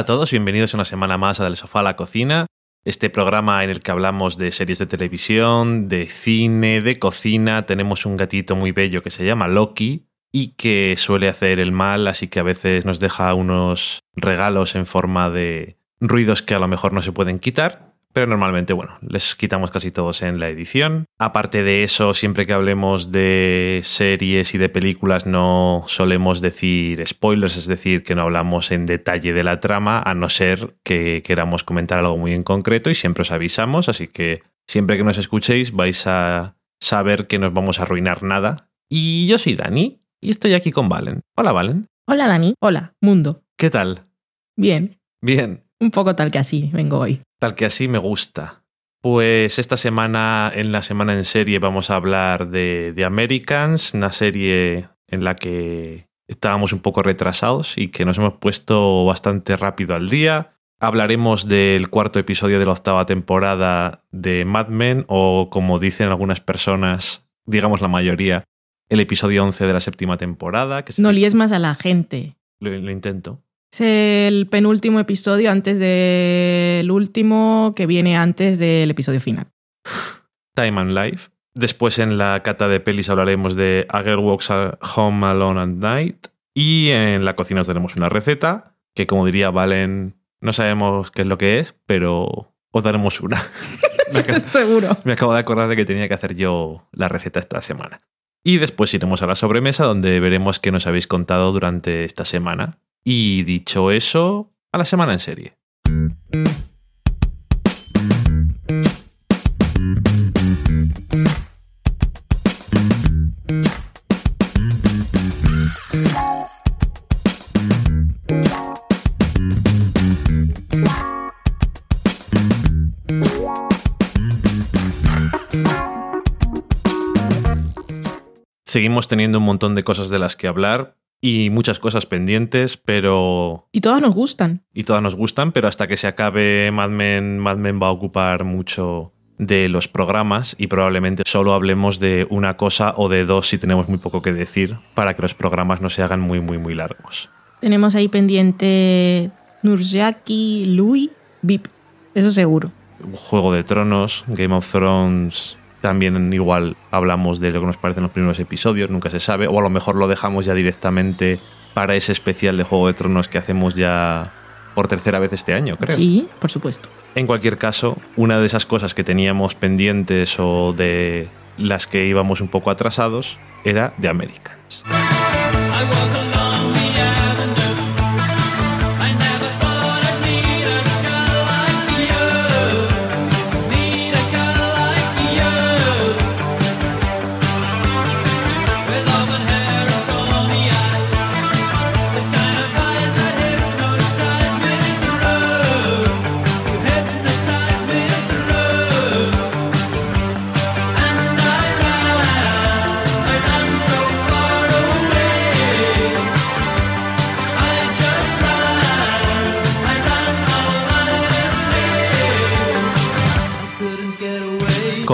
Hola a todos, bienvenidos una semana más a Del Sofá a la Cocina, este programa en el que hablamos de series de televisión, de cine, de cocina. Tenemos un gatito muy bello que se llama Loki y que suele hacer el mal, así que a veces nos deja unos regalos en forma de ruidos que a lo mejor no se pueden quitar pero normalmente, bueno, les quitamos casi todos en la edición. Aparte de eso, siempre que hablemos de series y de películas no solemos decir spoilers, es decir, que no hablamos en detalle de la trama, a no ser que queramos comentar algo muy en concreto y siempre os avisamos, así que siempre que nos escuchéis vais a saber que no os vamos a arruinar nada. Y yo soy Dani y estoy aquí con Valen. Hola, Valen. Hola, Dani. Hola, mundo. ¿Qué tal? Bien. Bien. Un poco tal que así vengo hoy. Tal que así me gusta. Pues esta semana, en la semana en serie, vamos a hablar de, The Americans, una serie en la que estábamos un poco retrasados y que nos hemos puesto bastante rápido al día. Hablaremos del cuarto episodio de la octava temporada de Mad Men, o como dicen algunas personas, digamos la mayoría, el episodio 11 de la séptima temporada. Que no líes más a la gente. lo intento. Es el penúltimo episodio antes del último que viene antes del episodio final. Time and Life. Después en la cata de pelis hablaremos de A Girl Walks Home Alone at Night. Y en la cocina os daremos una receta que, como diría Valen, no sabemos qué es lo que es, pero os daremos una. Seguro. Me acabo de acordar de que tenía que hacer yo la receta esta semana. Y después iremos a la sobremesa donde veremos qué nos habéis contado durante esta semana y dicho eso, a la semana en serie. Seguimos teniendo un montón de cosas de las que hablar, y muchas cosas pendientes, pero... Y todas nos gustan. Y todas nos gustan, pero hasta que se acabe Mad Men, Mad Men va a ocupar mucho de los programas y probablemente solo hablemos de una cosa o de dos si tenemos muy poco que decir para que los programas no se hagan muy, muy, muy largos. Tenemos ahí pendiente Nurjaki, Louis, VIP, eso seguro. Juego de Tronos, Game of Thrones, también igual hablamos de lo que nos parecen los primeros episodios, nunca se sabe, o a lo mejor lo dejamos ya directamente para ese especial de Juego de Tronos que hacemos ya por tercera vez este año, creo. Sí, por supuesto. En cualquier caso, una de esas cosas que teníamos pendientes o de las que íbamos un poco atrasados era de Americans.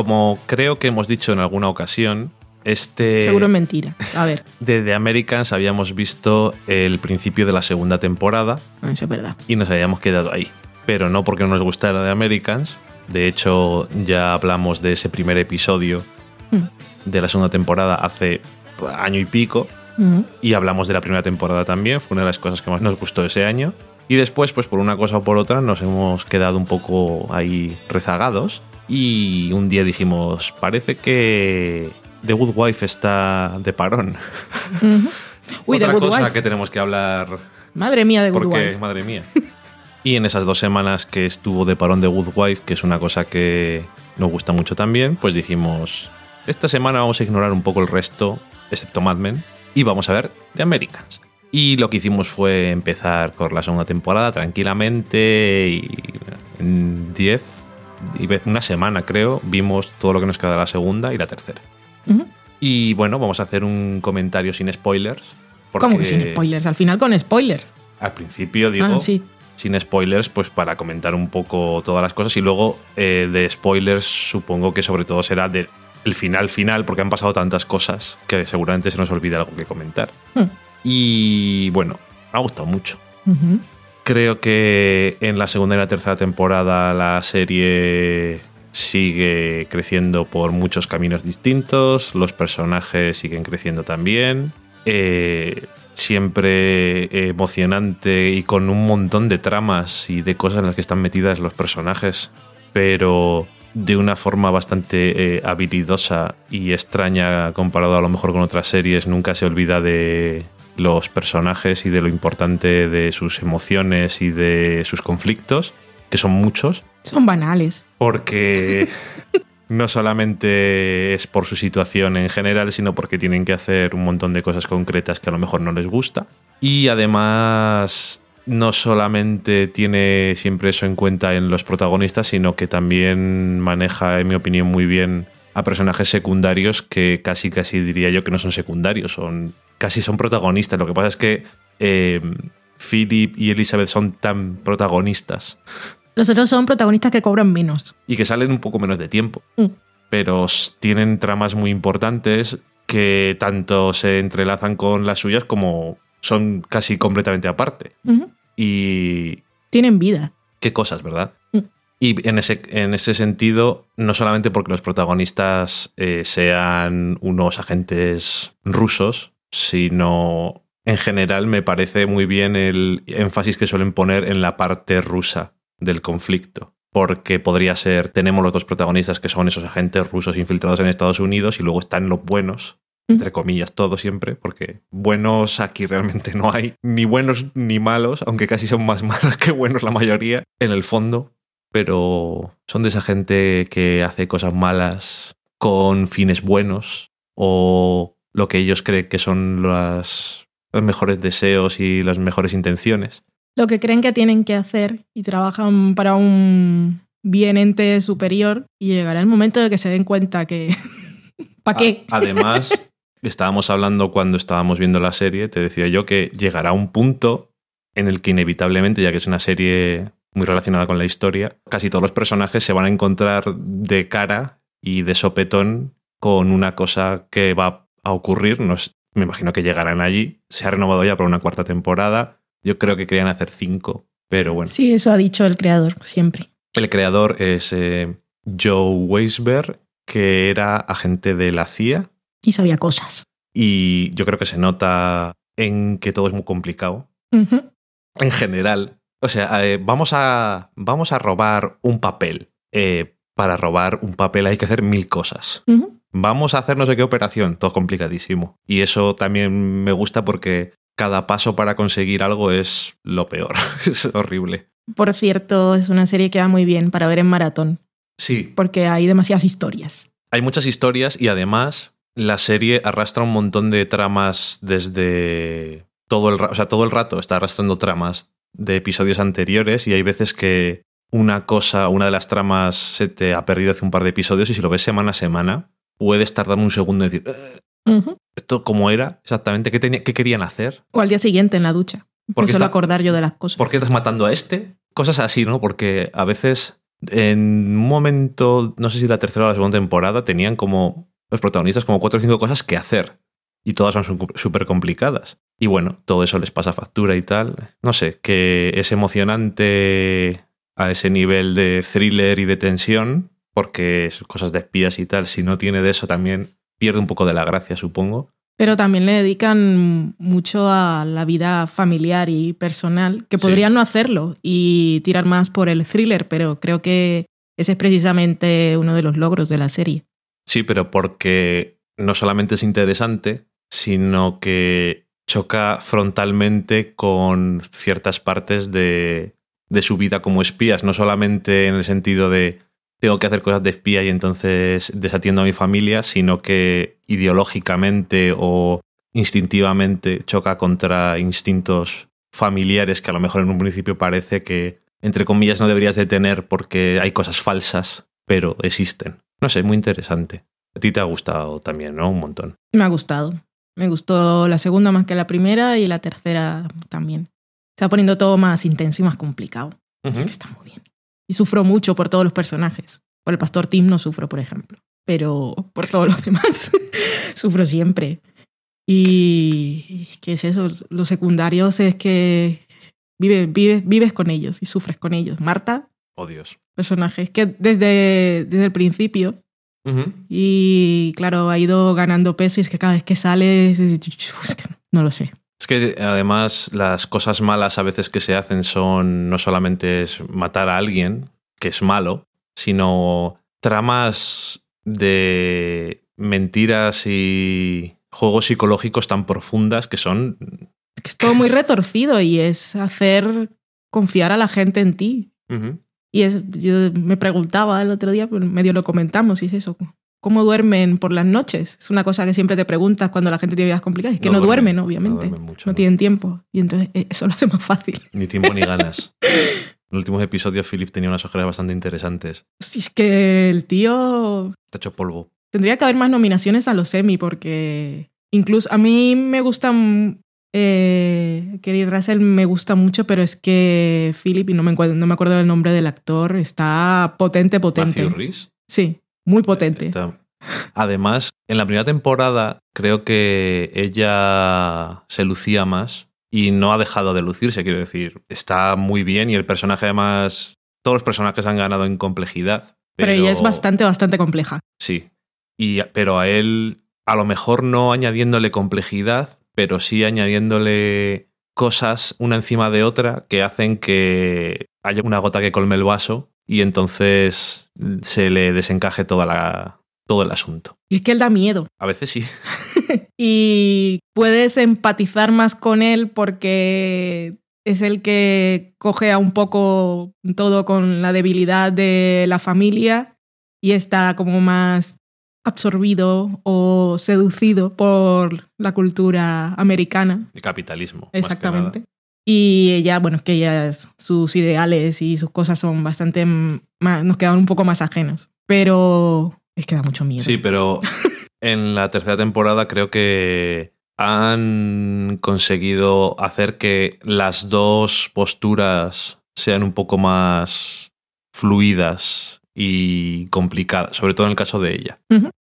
Como creo que hemos dicho en alguna ocasión, este. Seguro es mentira. A ver. De The Americans habíamos visto el principio de la segunda temporada. Ah, eso es verdad. Y nos habíamos quedado ahí. Pero no porque no nos gustara The Americans. De hecho, ya hablamos de ese primer episodio mm. de la segunda temporada hace año y pico. Mm. Y hablamos de la primera temporada también. Fue una de las cosas que más nos gustó ese año. Y después, pues por una cosa o por otra, nos hemos quedado un poco ahí rezagados. Y un día dijimos, parece que The Good Wife está de parón. Otra cosa que tenemos que hablar. Madre mía, de Good porque, Madre mía. y en esas dos semanas que estuvo de parón The Good Wife, que es una cosa que nos gusta mucho también, pues dijimos, esta semana vamos a ignorar un poco el resto, excepto Mad Men, y vamos a ver The Americans. Y lo que hicimos fue empezar con la segunda temporada tranquilamente y en 10, una semana creo, vimos todo lo que nos queda la segunda y la tercera. Y bueno, vamos a hacer un comentario sin spoilers. ¿Cómo que sin spoilers? Al final con spoilers. Al principio digo, ah, sin spoilers, pues para comentar un poco todas las cosas y luego eh, de spoilers supongo que sobre todo será del final final porque han pasado tantas cosas que seguramente se nos olvida algo que comentar. Hmm. Y bueno, me ha gustado mucho. Creo que en la segunda y la tercera temporada la serie sigue creciendo por muchos caminos distintos, los personajes siguen creciendo también, eh, siempre emocionante y con un montón de tramas y de cosas en las que están metidas los personajes, pero de una forma bastante eh, habilidosa y extraña comparado a lo mejor con otras series, nunca se olvida de los personajes y de lo importante de sus emociones y de sus conflictos, que son muchos. Son banales. Porque no solamente es por su situación en general, sino porque tienen que hacer un montón de cosas concretas que a lo mejor no les gusta. Y además no solamente tiene siempre eso en cuenta en los protagonistas, sino que también maneja, en mi opinión, muy bien a personajes secundarios que casi casi diría yo que no son secundarios, son casi son protagonistas. Lo que pasa es que eh, Philip y Elizabeth son tan protagonistas. Los otros son protagonistas que cobran menos. Y que salen un poco menos de tiempo. Mm. Pero tienen tramas muy importantes que tanto se entrelazan con las suyas como son casi completamente aparte. Y Tienen vida. qué cosas, ¿verdad? Mm. Y en ese, en ese sentido, no solamente porque los protagonistas eh, sean unos agentes rusos, sino en general me parece muy bien el énfasis que suelen poner en la parte rusa del conflicto. Porque podría ser, tenemos los dos protagonistas que son esos agentes rusos infiltrados en Estados Unidos y luego están los buenos, entre comillas, todo siempre, porque buenos aquí realmente no hay, ni buenos ni malos, aunque casi son más malos que buenos la mayoría, en el fondo, pero son de esa gente que hace cosas malas con fines buenos o lo que ellos creen que son las, los mejores deseos y las mejores intenciones. Lo que creen que tienen que hacer y trabajan para un bien ente superior y llegará el momento de que se den cuenta que... ¿Para qué? Además, estábamos hablando cuando estábamos viendo la serie, te decía yo que llegará un punto en el que inevitablemente, ya que es una serie muy relacionada con la historia, casi todos los personajes se van a encontrar de cara y de sopetón con una cosa que va a ocurrir. No es- me imagino que llegarán allí. Se ha renovado ya para una cuarta temporada. Yo creo que querían hacer cinco, pero bueno. Sí, eso ha dicho el creador siempre. El creador es eh, Joe Weisberg, que era agente de la CIA Y sabía cosas. y yo creo que se nota en que todo es muy complicado. En general. O sea, eh, vamos, a, vamos a robar un papel. Eh, para robar un papel hay que hacer mil cosas. Vamos a hacer no sé qué operación. Todo complicadísimo. Y eso también me gusta porque cada paso para conseguir algo es lo peor. es horrible. Por cierto, es una serie que va muy bien para ver en maratón, Sí, porque hay demasiadas historias. Hay muchas historias y además la serie arrastra un montón de tramas desde todo el rato, o sea, todo el rato está arrastrando tramas de episodios anteriores y hay veces que una cosa, una de las tramas se te ha perdido hace un par de episodios y si lo ves semana a semana puedes tardar un segundo en decir, "Eh. ¿esto cómo era exactamente? ¿Qué, tenía, qué querían hacer? O al día siguiente en la ducha. Porque suelo acordar yo de las cosas. ¿Por qué estás matando a este? Cosas así, ¿no? Porque a veces en un momento, no sé si la tercera o la segunda temporada, tenían como los protagonistas como cuatro o cinco cosas que hacer. Y todas son súper complicadas. Y bueno, todo eso les pasa factura y tal. No sé, que es emocionante a ese nivel de thriller y de tensión, porque cosas de espías y tal. Si no tiene de eso también pierde un poco de la gracia, supongo. Pero también le dedican mucho a la vida familiar y personal, que Sí. podrían no hacerlo y tirar más por el thriller, pero creo que ese es precisamente uno de los logros de la serie. Sí, pero porque no solamente es interesante, sino que choca frontalmente con ciertas partes de, de su vida como espías, no solamente en el sentido de tengo que hacer cosas de espía y entonces desatiendo a mi familia, sino que ideológicamente o instintivamente choca contra instintos familiares que a lo mejor en un principio parece que, entre comillas, no deberías de tener porque hay cosas falsas, pero existen. No sé, muy interesante. A ti te ha gustado también, ¿no? Un montón. Me ha gustado. Me gustó la segunda más que la primera y la tercera también. Se va poniendo todo más intenso y más complicado. Está muy bien. Y sufro mucho por todos los personajes. Por el pastor Tim no sufro, por ejemplo. Pero por todos los demás sufro siempre. Y ¿qué es eso? Los secundarios es que vives, vives, vives con ellos y sufres con ellos. Marta, Oh, Dios. personaje que desde, desde el principio y claro, ha ido ganando peso y es que cada vez que sale, no lo sé. Es que además las cosas malas a veces que se hacen son no solamente es matar a alguien, que es malo, sino tramas de mentiras y juegos psicológicos tan profundas que son... Que es todo muy retorcido y es hacer confiar a la gente en ti. Y es, yo me preguntaba el otro día, pues medio lo comentamos, y es eso. ¿Cómo duermen por las noches? Es una cosa que siempre te preguntas cuando la gente tiene vidas complicadas. Es que no, No duermen, duermen, obviamente. no duermen mucho, ¿no? tienen tiempo. Y entonces eh, eso lo hace más fácil. Ni tiempo ni ganas. En los últimos episodios Philip tenía unas ojeras bastante interesantes. Si es que el tío Está hecho polvo. Tendría que haber más nominaciones a los Emmy porque incluso a mí me gustan... Eh, Kerry Russell me gusta mucho, pero es que Philip, y no me, no me acuerdo del nombre del actor, está potente, potente. Matthew Rhys. Sí, muy potente. Está- Además, en la primera temporada creo que ella se lucía más y no ha dejado de lucirse, quiero decir. Está muy bien y el personaje además... Todos los personajes han ganado en complejidad. pero ella es bastante, bastante compleja. Sí. Y, pero a él, a lo mejor no añadiéndole complejidad, pero sí añadiéndole cosas una encima de otra que hacen que haya una gota que colme el vaso y entonces se le desencaje toda la, todo el asunto. Y es que él da miedo. A veces sí. Y puedes empatizar más con él porque es el que coge a un poco todo con la debilidad de la familia y está como más absorbido o seducido por la cultura americana. El capitalismo. Exactamente. Y ella, bueno, es que ellas, sus ideales y sus cosas son bastante más, nos quedan un poco más ajenos. Pero es que da mucho miedo. Sí, pero en la tercera temporada creo que han conseguido hacer que las dos posturas sean un poco más fluidas y complicadas, sobre todo en el caso de ella.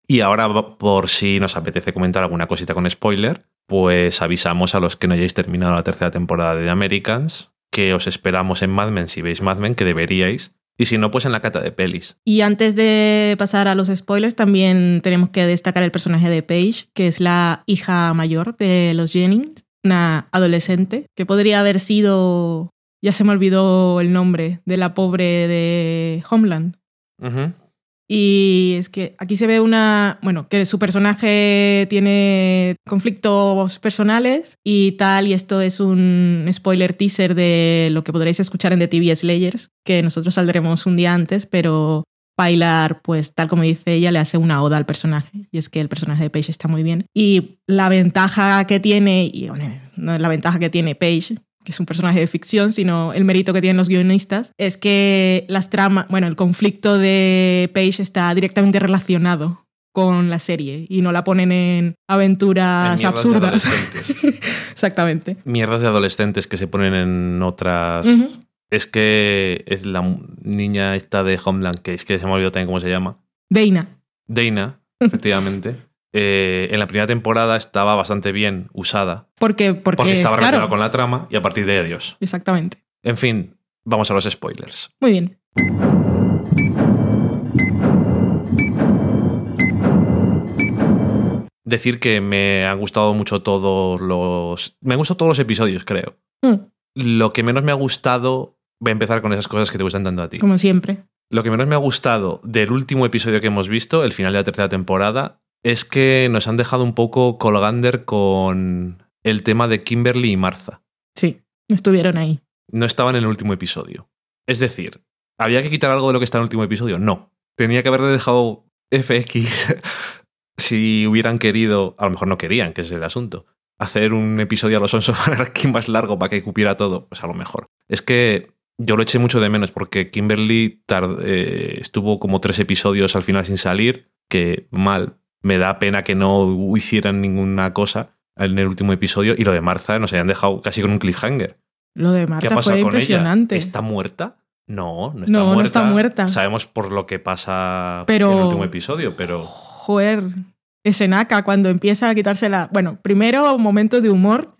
Y ahora, por si nos apetece comentar alguna cosita con spoiler, pues avisamos a los que no hayáis terminado la tercera temporada de The Americans que os esperamos en Mad Men si veis Mad Men, que deberíais. Y si no, pues en la cata de pelis. Y antes de pasar a los spoilers, también tenemos que destacar el personaje de Paige, que es la hija mayor de los Jennings, una adolescente, que podría haber sido, ya se me olvidó el nombre, de la pobre de Homeland. Y es que aquí se ve una, bueno, que su personaje tiene conflictos personales y tal, y esto es un spoiler teaser de lo que podréis escuchar en The TV Slayers, que nosotros saldremos un día antes, pero Pilar, pues tal como dice ella, le hace una oda al personaje, y es que el personaje de Paige está muy bien. Y la ventaja que tiene, y la ventaja que tiene Paige, que es un personaje de ficción, sino el mérito que tienen los guionistas, es que las tramas, bueno, el conflicto de Paige está directamente relacionado con la serie y no la ponen en aventuras En mierdas de absurdas. Exactamente. Mierdas de adolescentes que se ponen en otras. Es que es la niña esta de Homeland, que es que se me ha olvidado también cómo se llama. Dana. Dana, efectivamente. Eh, en la primera temporada estaba bastante bien usada. Porque, porque, Porque estaba claro, relacionada con la trama y a partir de adiós. Exactamente. En fin, vamos a los spoilers. Muy bien. Decir que me han gustado mucho todos los. Me han gustado todos los episodios, creo. Mm, Lo que menos me ha gustado. Voy a empezar con esas cosas que te gustan tanto a ti. como siempre. Lo que menos me ha gustado del último episodio que hemos visto, el final de la tercera temporada, es que nos han dejado un poco colgander con el tema de Kimberly y Martha. Sí, no estuvieron ahí. No estaban en el último episodio. Es decir, ¿había que quitar algo de lo que está en el último episodio? No. Tenía que haberle dejado FX si hubieran querido, a lo mejor no querían, que es el asunto, hacer un episodio a los Sons of Anarchy más largo para que cupiera todo, pues a lo mejor. Es que yo lo eché mucho de menos porque Kimberly eh, estuvo como tres episodios al final sin salir, que mal. Me da pena que no hicieran ninguna cosa en el último episodio y lo de Martha nos hayan dejado casi con un cliffhanger. Lo de ¿Qué ha pasado fue con impresionante. ella? ¿Está muerta? No, no está No, no muerta. está muerta. Sabemos por lo que pasa Pero- en el último episodio, pero Joder, escenaca cuando empieza a quitársela. Bueno, primero un momento de humor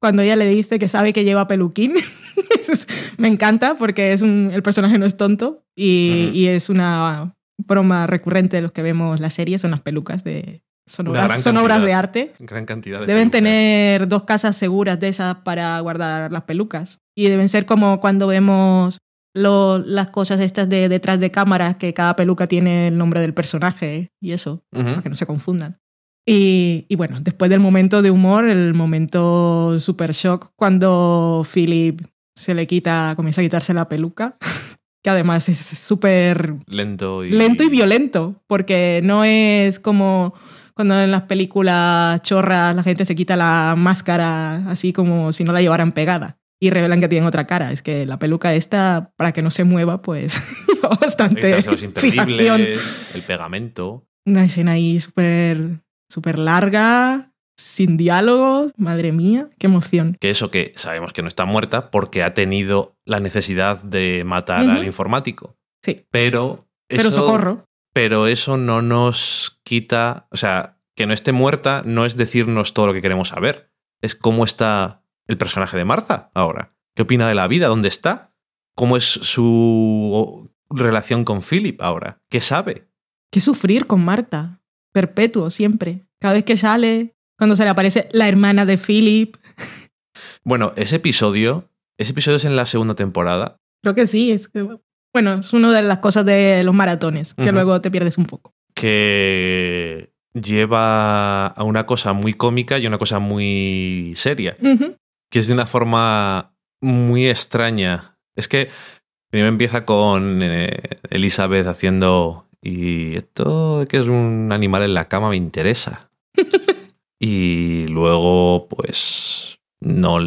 cuando ella le dice que sabe que lleva peluquín me encanta porque es un, el personaje no es tonto y, y, es una broma recurrente de los que vemos la serie, son las pelucas de... Son, obras, son obras de arte. Gran cantidad de Deben pelucas. tener dos casas seguras de esas para guardar las pelucas. Y deben ser como cuando vemos lo, las cosas estas de detrás de cámara, que cada peluca tiene el nombre del personaje y eso, Ujú. para que no se confundan. Y, y bueno, después del momento de humor, el momento super shock, cuando Philip se le quita, comienza a quitarse la peluca, que además es súper Lento y... lento y violento, porque no es como cuando en las películas chorras la gente se quita la máscara así como si no la llevaran pegada y revelan que tienen otra cara. Es que la peluca esta, para que no se mueva, pues lleva bastante los imperdibles, el pegamento. Una escena ahí súper súper larga, sin diálogo. Madre mía, qué emoción. Que eso que sabemos que no está muerta porque ha tenido la necesidad de matar al informático. Sí, Pero... pero eso- socorro. Pero eso no nos quita... O sea, que no esté muerta no es decirnos todo lo que queremos saber. Es cómo está el personaje de Martha ahora. ¿Qué opina de la vida? ¿Dónde está? ¿Cómo es su relación con Philip ahora? ¿Qué sabe? Qué sufrir con Marta. Perpetuo, siempre. Cada vez que sale, cuando se le aparece la hermana de Philip. Bueno, ese episodio... Ese episodio es en la segunda temporada. Creo que sí. Es que, bueno, es una de las cosas de los maratones, que Ujú. luego te pierdes un poco. que lleva a una cosa muy cómica y una cosa muy seria, Ujú. que es de una forma muy extraña. Es que primero empieza con eh, Elizabeth haciendo y esto de que es un animal en la cama me interesa. y luego pues no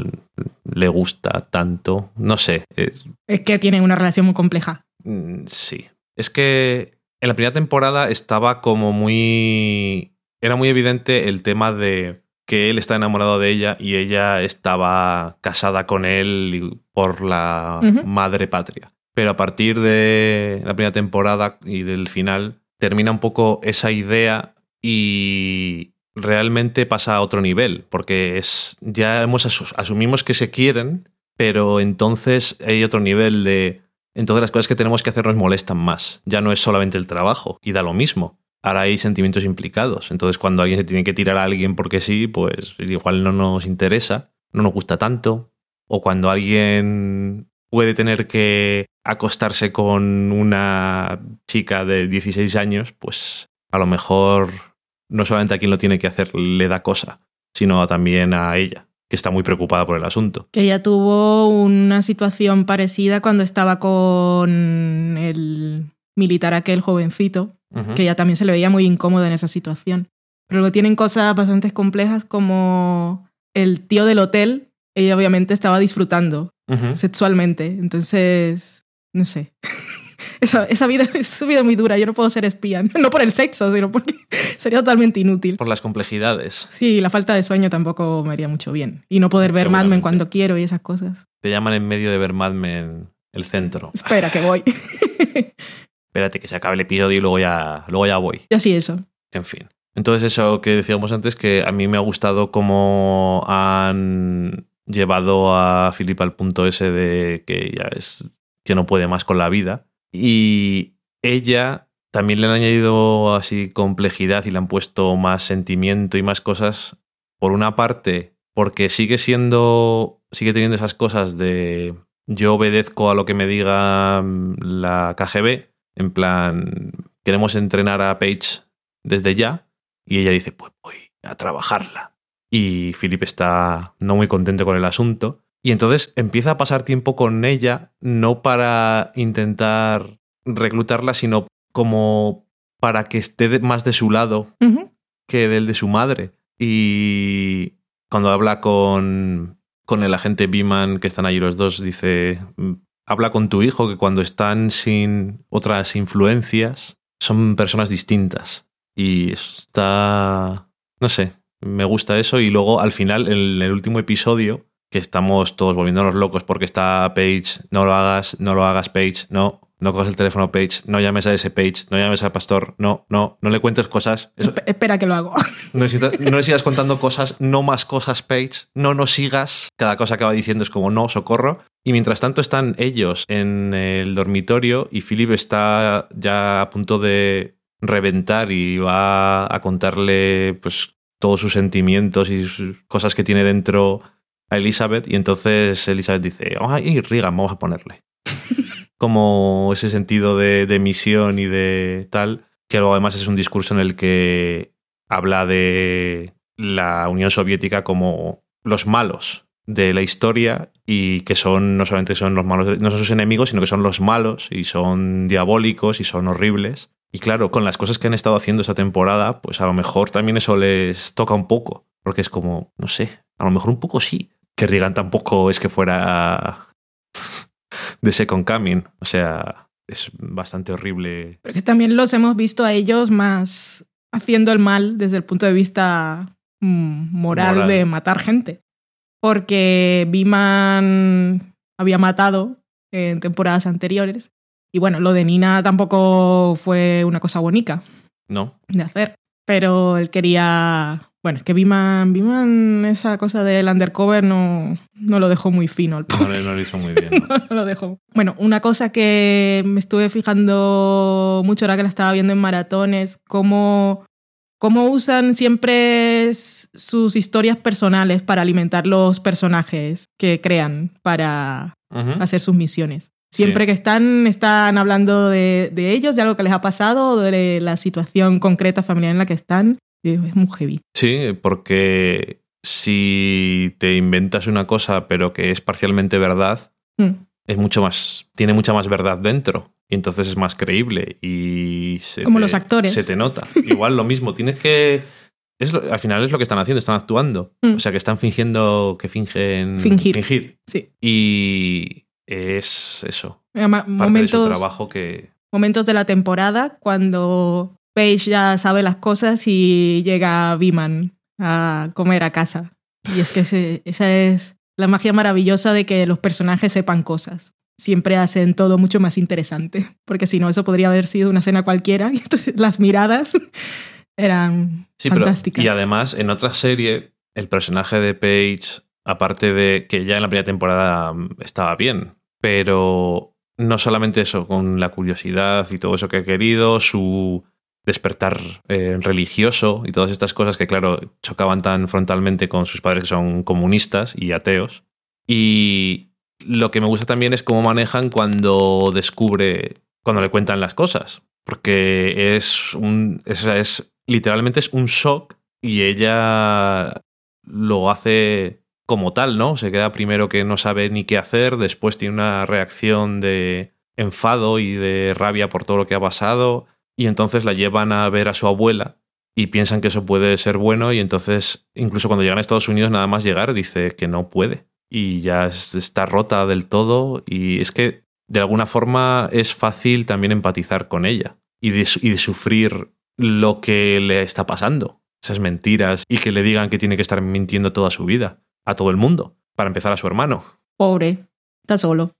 le gusta tanto, no sé, es- Es que tienen una relación muy compleja. Mm, Sí. Es que en la primera temporada estaba como muy. Era muy evidente el tema de que él está enamorado de ella y ella estaba casada con él por la madre patria. Pero a partir de la primera temporada y del final, termina un poco esa idea y realmente pasa a otro nivel, porque es ya hemos asu- asumimos que se quieren, pero entonces hay otro nivel de entonces las cosas que tenemos que hacer nos molestan más. Ya no es solamente el trabajo y da lo mismo. Ahora hay sentimientos implicados. Entonces cuando alguien se tiene que tirar a alguien porque sí, pues igual no nos interesa, no nos gusta tanto. O cuando alguien puede tener que acostarse con una chica de 16 años, pues a lo mejor no solamente a quien lo tiene que hacer le da cosa, sino también a ella, que está muy preocupada por el asunto. Que ella tuvo una situación parecida cuando estaba con el militar aquel jovencito, Ujú. que ella también se le veía muy incómoda en esa situación. Pero luego tienen cosas bastante complejas como el tío del hotel, ella obviamente estaba disfrutando sexualmente. Entonces, no sé. Esa, esa vida es una vida muy dura. Yo no puedo ser espía. No por el sexo, sino porque sería totalmente inútil. Por las complejidades. Sí, la falta de sueño tampoco me haría mucho bien. Y no poder ver Mad Men cuando quiero y esas cosas. Te llaman en medio de ver Mad Men el centro. Espera, que voy. Espérate que se acabe el episodio y luego ya, luego ya voy. y así eso. En fin. Entonces eso que decíamos antes, que a mí me ha gustado cómo han llevado a Philip al punto ese de que ya es que no puede más con la vida. Y ella también le han añadido así complejidad y le han puesto más sentimiento y más cosas. Por una parte, porque sigue siendo, sigue teniendo esas cosas de yo obedezco a lo que me diga mm, la KGB, en plan, queremos entrenar a Paige desde ya, y ella dice, pues voy a trabajarla. Y Philip está no muy contento con el asunto. Y entonces empieza a pasar tiempo con ella, no para intentar reclutarla, sino como para que esté más de su lado que del de su madre. Y cuando habla con, con el agente Beeman, que están allí los dos, dice, "Mm, habla con tu hijo, que cuando están sin otras influencias, son personas distintas. Y está, no sé, me gusta eso. Y luego al final, en el último episodio, que estamos todos volviéndonos locos porque está Page, no lo hagas, no lo hagas Page, no, no coges el teléfono Page, no llames a ese Page, no llames al pastor, no, no, no le cuentes cosas. Eso- Espera que lo hago. no, le sigas contando cosas, no más cosas, Page. No nos sigas. Cada cosa que va diciendo es como no, socorro. Y mientras tanto están ellos en el dormitorio y Philip está ya a punto de reventar y va a contarle pues todos sus sentimientos y sus cosas que tiene dentro a Elizabeth y entonces Elizabeth dice, ay, Regan, vamos a ponerle. Como ese sentido de, de misión y de tal, que luego además es un discurso en el que habla de la Unión Soviética como los malos de la historia y que son no solamente son los malos, no son sus enemigos, sino que son los malos y son diabólicos y son horribles. Y claro, con las cosas que han estado haciendo esta temporada, pues a lo mejor también eso les toca un poco, porque es como, no sé, a lo mejor un poco sí, que Reagan tampoco es que fuera de Second Coming, o sea, es bastante horrible. Pero que también los hemos visto a ellos más haciendo el mal desde el punto de vista mm, moral, Moral. de matar gente. Porque Biman había matado en temporadas anteriores. Y bueno, lo de Nina tampoco fue una cosa bonita ¿No? de hacer. Pero él quería. Bueno, es que Biman, Biman esa cosa del undercover no, no lo dejó muy fino al No, pobre. no lo hizo muy bien. ¿no? No lo dejó. Bueno, una cosa que me estuve fijando mucho ahora que la estaba viendo en maratones, cómo, cómo usan siempre sus historias personales para alimentar los personajes que crean para hacer sus misiones. Siempre Sí. que están, están hablando de, de ellos, de algo que les ha pasado, de la situación concreta familiar en la que están. Es muy heavy. Sí, porque si te inventas una cosa pero que es parcialmente verdad, Mm. es mucho más, tiene mucha más verdad dentro. Y entonces es más creíble y se Como te- los actores. Se te nota. Igual lo mismo, tienes que... Es lo- al final es lo que están haciendo, están actuando. Mm. O sea, que están fingiendo, que fingen... Fingir. fingir. Sí. Y es eso, Además, parte de su momentos, trabajo que... momentos de la temporada cuando Paige ya sabe las cosas y llega Biman a comer a casa. Y es que ese- esa es la magia maravillosa de que los personajes sepan cosas. Siempre hacen todo mucho más interesante, porque si no, eso podría haber sido una cena cualquiera. Y entonces las miradas eran Sí, pero- fantásticas. y además, en otra serie, el personaje de Paige, aparte de que ya en la primera temporada mm, estaba bien, pero no solamente eso, con la curiosidad y todo eso que ha querido, su despertar eh, religioso y todas estas cosas que, claro, chocaban tan frontalmente con sus padres que son comunistas y ateos. Y lo que me gusta también es cómo manejan cuando descubre, cuando le cuentan las cosas. Porque es un. Es, es- literalmente es un shock y ella lo hace como tal, ¿no? Se queda primero que no sabe ni qué hacer, después tiene una reacción de enfado y de rabia por todo lo que ha pasado, y entonces la llevan a ver a su abuela y piensan que eso puede ser bueno, y entonces, incluso cuando llegan a Estados Unidos, nada más llegar, dice que no puede. Y ya es- está rota del todo, y es que de alguna forma es fácil también empatizar con ella y de, su- y de sufrir lo que le está pasando, esas mentiras, y que le digan que tiene que estar mintiendo toda su vida a todo el mundo, para empezar a su hermano. Pobre, está solo.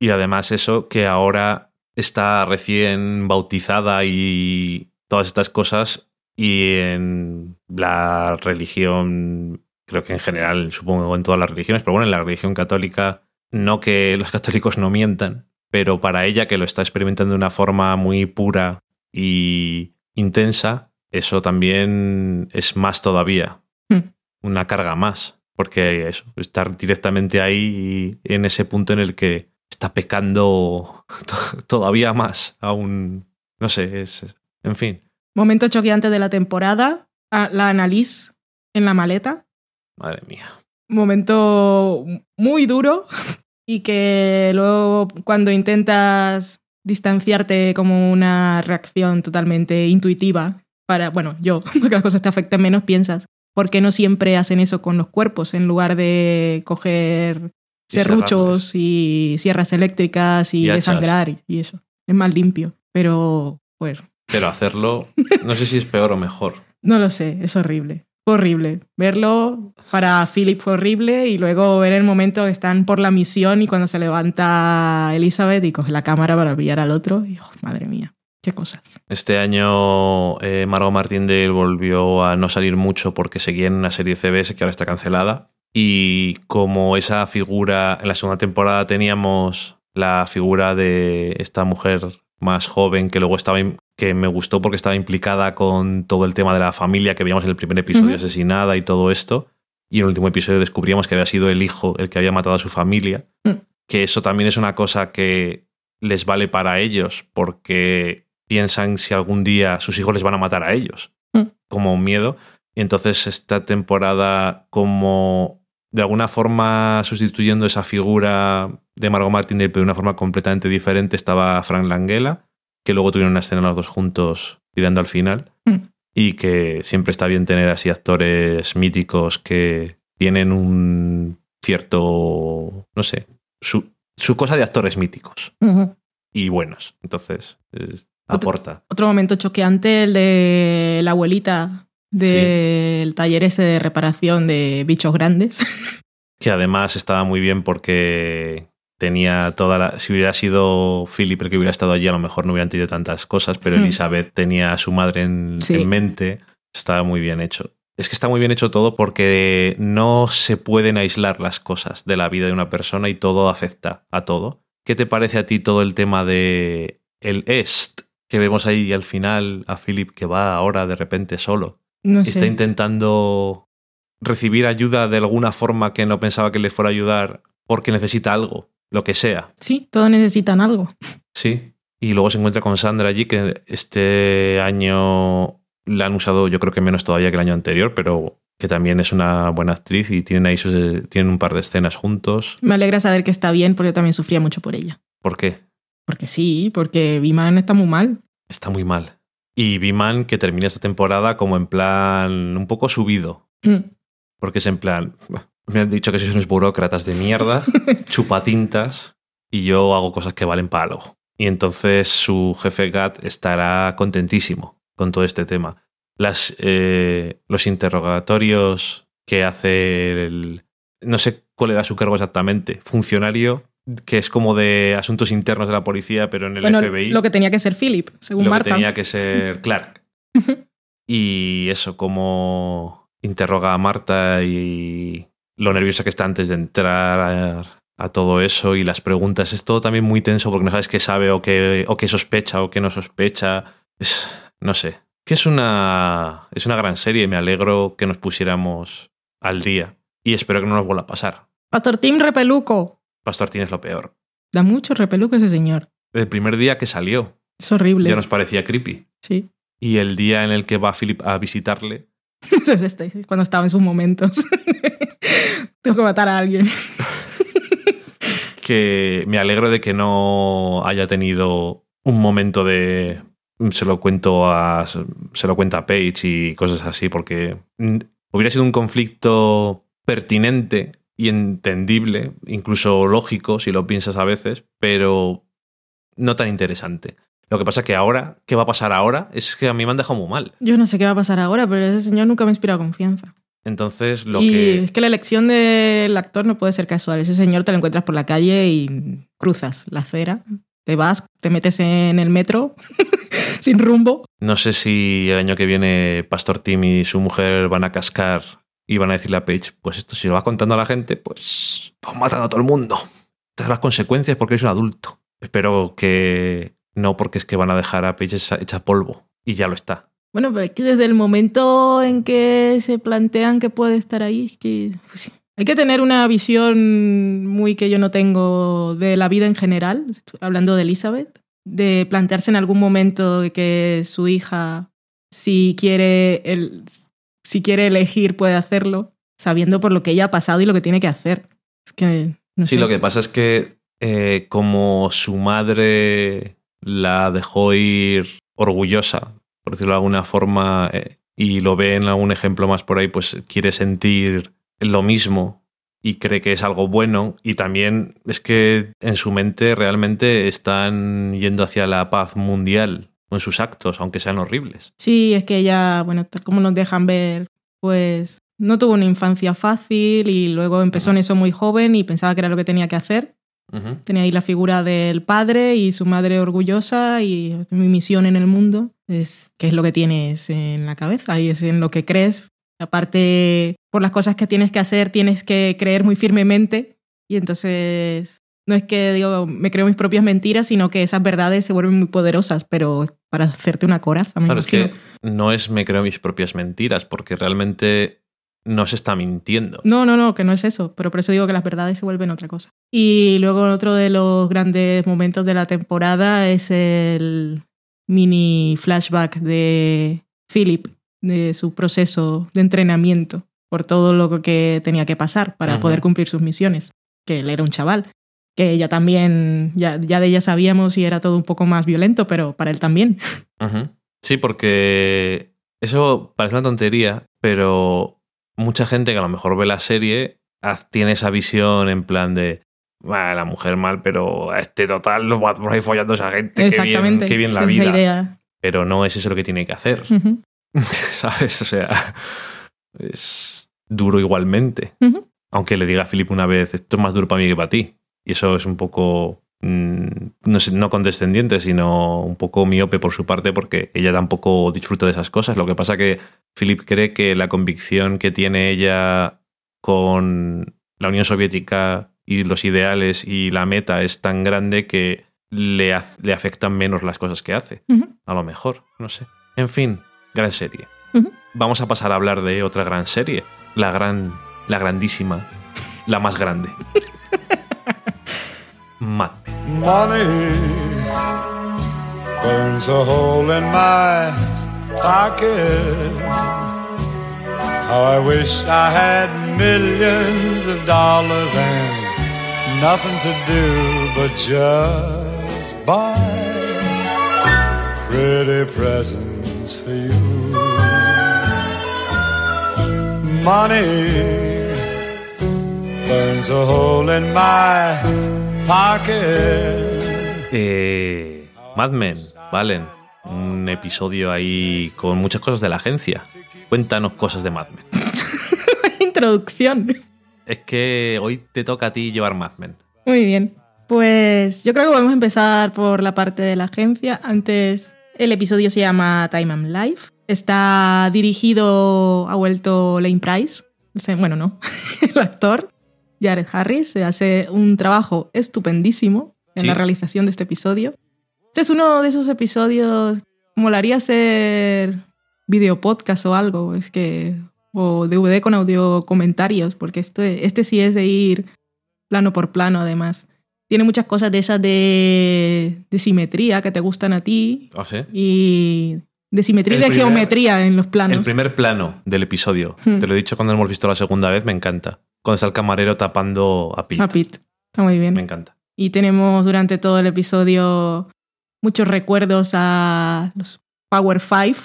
Y además eso que ahora está recién bautizada y todas estas cosas y en la religión, creo que en general, supongo en todas las religiones, pero bueno, en la religión católica, no que los católicos no mientan, pero para ella que lo está experimentando de una forma muy pura y intensa, eso también es más todavía, Hmm. una carga más, porque eso, estar directamente ahí y en ese punto en el que está pecando to- todavía más, aún, no sé, es, en fin, Momento choqueante de la temporada, a- la Annalise en la maleta. madre mía. momento muy duro y que luego cuando intentas distanciarte como una reacción totalmente intuitiva para, bueno, yo, porque las cosas te afecten menos, piensas, ¿por qué no siempre hacen eso con los cuerpos en lugar de coger serruchos y sierras eléctricas y, Y desangrar y eso? Es más limpio, pero, pues, Pero hacerlo, no sé si es peor o mejor. no lo sé, es horrible. Fue horrible. Verlo para Philip fue horrible y luego ver el momento que están por la misión y cuando se levanta Elizabeth y coge la cámara para pillar al otro. Y, oh, madre mía, qué cosas. Este año eh, Margot Martindale volvió a no salir mucho porque seguía en una serie CBS que ahora está cancelada. Y como esa figura, en la segunda temporada teníamos la figura de esta mujer más joven que luego estaba que me gustó porque estaba implicada con todo el tema de la familia que veíamos en el primer episodio asesinada y todo esto. Y en el último episodio descubríamos que había sido el hijo el que había matado a su familia. Mm. Que eso también es una cosa que les vale para ellos porque piensan si algún día sus hijos les van a matar a ellos. Mm. Como un miedo. Y entonces esta temporada como de alguna forma sustituyendo esa figura de Margot Martindale, pero de una forma completamente diferente, estaba Frank Langella, que luego tuvieron una escena los dos juntos tirando al final. Mm. Y que siempre está bien tener así actores míticos que tienen un cierto, no sé, su, cosa de actores míticos y buenos. Entonces, aporta. Otro, momento choqueante, el de la abuelita del taller ese de reparación de bichos grandes. Que además estaba muy bien porque tenía toda la. Si hubiera sido Philip el que hubiera estado allí, a lo mejor no hubieran tenido tantas cosas, pero hmm. Elizabeth tenía a su madre en, mente. Estaba muy bien hecho. Es que está muy bien hecho todo porque no se pueden aislar las cosas de la vida de una persona y todo afecta a todo. ¿Qué te parece a ti todo el tema de el est que vemos ahí al final a Philip que va ahora de repente solo? Está intentando recibir ayuda de alguna forma que no pensaba que le fuera a ayudar porque necesita algo, lo que sea. Sí, todos necesitan algo. Sí. Y luego se encuentra con Sandra allí, que este año la han usado yo creo que menos todavía que el año anterior, pero que también es una buena actriz y tienen ahí sus, tienen un par de escenas juntos. Me alegra saber que está bien porque yo también sufría mucho por ella. ¿Por qué? Porque sí, porque Viman está muy mal. Está muy mal. Y Biman que termina esta temporada como en plan un poco subido. Mm. Porque es en plan, me han dicho que sois unos burócratas de mierda, chupatintas, y yo hago cosas que valen para algo. Y entonces su jefe Gat estará contentísimo con todo este tema. Las, eh, los interrogatorios que hace el... No sé cuál era su cargo exactamente. Funcionario que es como de asuntos internos de la policía, pero en el FBI. Lo que tenía que ser Philip, según lo Que tenía que ser Clark. y eso, como interroga a Marta y lo nerviosa que está antes de entrar a, todo eso y las preguntas. Es todo también muy tenso porque no sabes qué sabe o qué, o qué sospecha o qué no sospecha. Es, no sé. Que es una, es una gran serie. Me alegro que nos pusiéramos al día. Y espero que no nos vuelva a pasar. Pastor Tim Repeluco. Pastor tienes lo peor. Da mucho repeluco ese señor. El primer día que salió. Es horrible. Ya nos parecía creepy. Sí. Y el día en el que va Philip a visitarle. Este, cuando estaba en sus momentos. Tengo que matar a alguien. que me alegro de que no haya tenido un momento de. Se lo cuento a. Se lo cuenta a Paige y cosas así, porque hubiera sido un conflicto pertinente y entendible, incluso lógico si lo piensas a veces, pero no tan interesante. Lo que pasa es que ahora, ¿qué va a pasar ahora? Es que a mí me han dejado muy mal. Yo no sé qué va a pasar ahora, pero ese señor nunca me ha inspirado confianza. Entonces, lo y que. Es que la elección del actor no puede ser casual. Ese señor te lo encuentras por la calle y cruzas la acera, te vas, te metes en el metro sin rumbo. No sé si el año que viene Pastor Tim y su mujer van a cascar y van a decirle a Page, pues esto si lo vas contando a la gente, pues, pues matando a todo el mundo. Te las consecuencias porque eres un adulto. Espero que no, porque es que van a dejar a Page hecha polvo. Y ya lo está. Bueno, pero es que desde el momento en que se plantean que puede estar ahí, es que pues hay que tener una visión muy que yo no tengo de la vida en general, hablando de Elizabeth, de plantearse en algún momento que su hija, si quiere el, si quiere elegir, puede hacerlo, sabiendo por lo que ella ha pasado y lo que tiene que hacer. Es que, sí, lo que pasa es que eh, como su madre la dejó ir orgullosa, por decirlo de alguna forma, eh, y lo ve en algún ejemplo más por ahí, pues quiere sentir lo mismo y cree que es algo bueno y también es que en su mente realmente están yendo hacia la paz mundial en sus actos, aunque sean horribles. Sí, es que ella, bueno, tal como nos dejan ver, pues no tuvo una infancia fácil y luego empezó en eso muy joven y pensaba que era lo que tenía que hacer. Tenía ahí la figura del padre y su madre orgullosa y mi misión en el mundo es qué es lo que tienes en la cabeza y es en lo que crees. Aparte, por las cosas que tienes que hacer, tienes que creer muy firmemente. Y entonces no es que digo, me creo mis propias mentiras, sino que esas verdades se vuelven muy poderosas, pero para hacerte una coraza. claro, es que no es me creo mis propias mentiras, porque realmente no se está mintiendo. No, no, no, que no es eso, pero por eso digo que las verdades se vuelven otra cosa. Y luego otro de los grandes momentos de la temporada es el mini flashback de Philip, de su proceso de entrenamiento por todo lo que tenía que pasar para poder cumplir sus misiones, que él era un chaval, que ella también, ya, ya de ella sabíamos y era todo un poco más violento, pero para él también. Sí, porque eso parece una tontería, pero mucha gente que a lo mejor ve la serie tiene esa visión en plan de la mujer mal, pero a este total lo va por ahí follando a esa gente. Exactamente. Qué bien, qué bien la vida. Idea. Pero no es eso lo que tiene que hacer. ¿Sabes? O sea, es duro igualmente. Aunque le diga a Philip una vez, esto es más duro para mí que para ti. Y eso es un poco, mm, no, no condescendiente, sino un poco miope por su parte, porque ella tampoco disfruta de esas cosas. Lo que pasa que Philip cree que la convicción que tiene ella con la Unión Soviética y los ideales y la meta es tan grande que le, le afectan menos las cosas que hace. A lo mejor, no sé. En fin, gran serie. Vamos a pasar a hablar de otra gran serie. La gran, la grandísima, la más grande. Men. Money burns a hole in my pocket. How I wish I had millions of dollars and nothing to do but just buy pretty presents for you. Money burns a hole in my eh, Mad Men, Valen, un episodio ahí con muchas cosas de la agencia. Cuéntanos cosas de Mad Men. Introducción. Es que hoy te toca a ti llevar Mad Men. Muy bien. Pues yo creo que vamos a empezar por la parte de la agencia. Antes, el episodio se llama Time and Life. Está dirigido, ha vuelto Lane Price. Bueno, no, el actor. Jared Harris se hace un trabajo estupendísimo en la realización de este episodio. Este es uno de esos episodios, molaría hacer video podcast o algo, es que o DVD con audio comentarios, porque este, este sí es de ir plano por plano además. Tiene muchas cosas de esas de, de simetría que te gustan a ti. ¿Ah, sí? Y de simetría y de geometría en los planos. El primer plano del episodio, hmm. te lo he dicho cuando hemos visto la segunda vez, me encanta cuando está el camarero tapando a Pete. A Pete. Está muy bien. Me encanta. Y tenemos durante todo el episodio muchos recuerdos a los Power Five,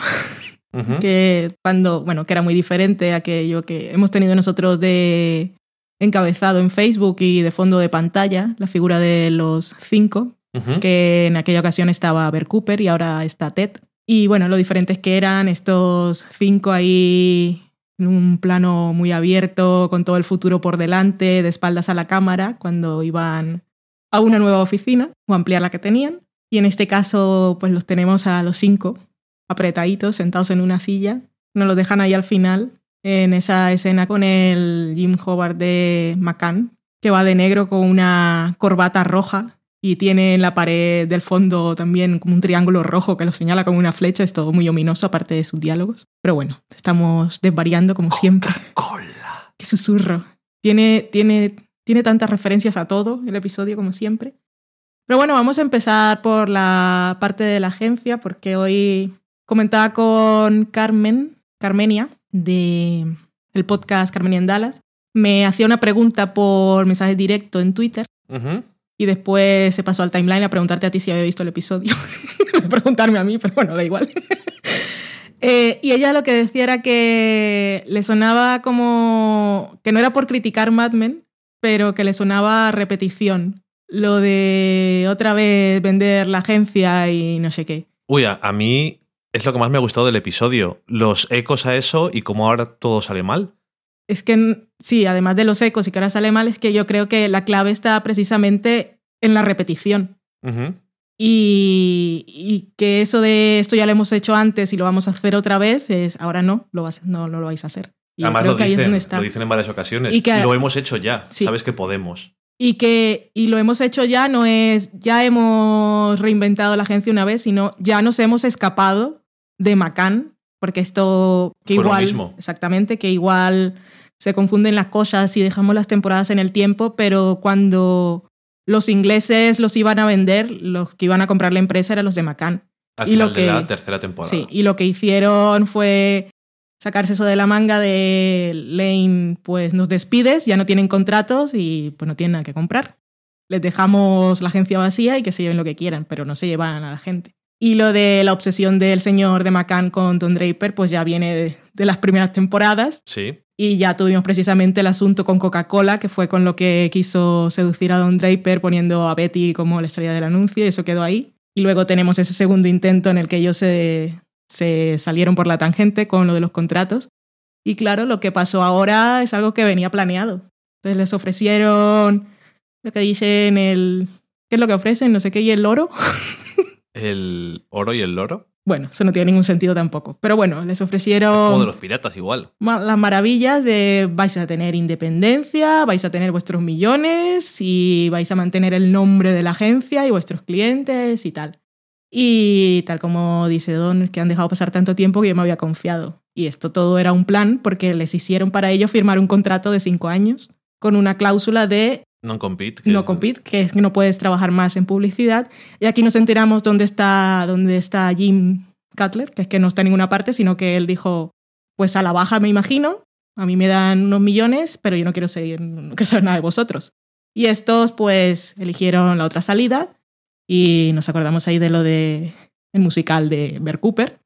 que cuando, bueno, que era muy diferente a aquello que hemos tenido nosotros de encabezado en Facebook y de fondo de pantalla, la figura de los cinco, que en aquella ocasión estaba Bert Cooper y ahora está Ted. Y bueno, lo diferentes que eran estos cinco ahí en un plano muy abierto, con todo el futuro por delante, de espaldas a la cámara, cuando iban a una nueva oficina o ampliar la que tenían. Y en este caso, pues los tenemos a los cinco apretaditos, sentados en una silla. Nos los dejan ahí al final, en esa escena con el Jim Howard de McCann, que va de negro con una corbata roja y tiene en la pared del fondo también como un triángulo rojo que lo señala como una flecha. Es todo muy ominoso, aparte de sus diálogos. Pero bueno, estamos desvariando como siempre. Cola. Qué susurro. Tiene, tiene, tiene tantas referencias a todo el episodio como siempre. Pero bueno, vamos a empezar por la parte de la agencia, porque hoy comentaba con Carmen, Carmenia, de el podcast Carmenia en Dallas. Me hacía una pregunta por mensaje directo en Twitter y después se pasó al timeline a preguntarte a ti si había visto el episodio. preguntarme a mí, pero bueno, da igual. Eh, y ella lo que decía era que le sonaba como que no era por criticar Mad Men, pero que le sonaba repetición. Lo de otra vez vender la agencia y no sé qué. Uy, a, a mí es lo que más me ha gustado del episodio. Los ecos a eso y cómo ahora todo sale mal. Es que sí, además de los ecos y que ahora sale mal, es que yo creo que la clave está precisamente en la repetición. y, que eso de esto ya lo hemos hecho antes y lo vamos a hacer otra vez, es ahora no, lo vas, no, no lo vais a hacer. Y Además lo dicen, lo dicen en varias ocasiones. Y que- lo hemos hecho ya. Sí. Sabes que podemos. Y que y lo hemos hecho ya, no es ya hemos reinventado la agencia una vez, sino ya nos hemos escapado de Macan, porque esto que Fue lo igual mismo. exactamente, que igual se confunden las cosas y dejamos las temporadas en el tiempo, pero cuando los ingleses los iban a vender, los que iban a comprar la empresa eran los de Macan. Al Y final lo de que- la tercera temporada. Sí, y lo que hicieron fue sacarse eso de la manga de Lane, pues nos despides, ya no tienen contratos y pues no tienen nada que comprar. Les dejamos la agencia vacía y que se lleven lo que quieran, pero no se llevan a la gente. Y lo de la obsesión del señor de McCann con Don Draper, pues ya viene de, de las primeras temporadas. Sí. Y ya tuvimos precisamente el asunto con Coca-Cola, que fue con lo que quiso seducir a Don Draper poniendo a Betty como la estrella del anuncio, y eso quedó ahí. Y luego tenemos ese segundo intento en el que ellos se, se salieron por la tangente con lo de los contratos. Y claro, lo que pasó ahora es algo que venía planeado. Entonces les ofrecieron lo que dicen el... ¿Qué es lo que ofrecen? No sé qué, y el oro. El oro y el loro. Bueno, eso no tiene ningún sentido tampoco. Pero bueno, les ofrecieron... Como de los piratas, igual. las maravillas de vais a tener independencia, vais a tener vuestros millones y vais a mantener el nombre de la agencia y vuestros clientes y tal. Y tal como dice Don, que han dejado pasar tanto tiempo que yo me había confiado. Y esto todo era un plan porque les hicieron para ello firmar un contrato de cinco años con una cláusula de Non-compete. que no compete, que es que no puedes trabajar más en publicidad. Y aquí nos enteramos dónde está, dónde está Jim Cutler, que es que no está en ninguna parte, sino que él dijo, pues a la baja me imagino, a mí me dan unos millones, pero yo no quiero seguir, no quiero saber nada de vosotros. Y estos pues eligieron la otra salida y nos acordamos ahí de lo de el musical de Bert Cooper,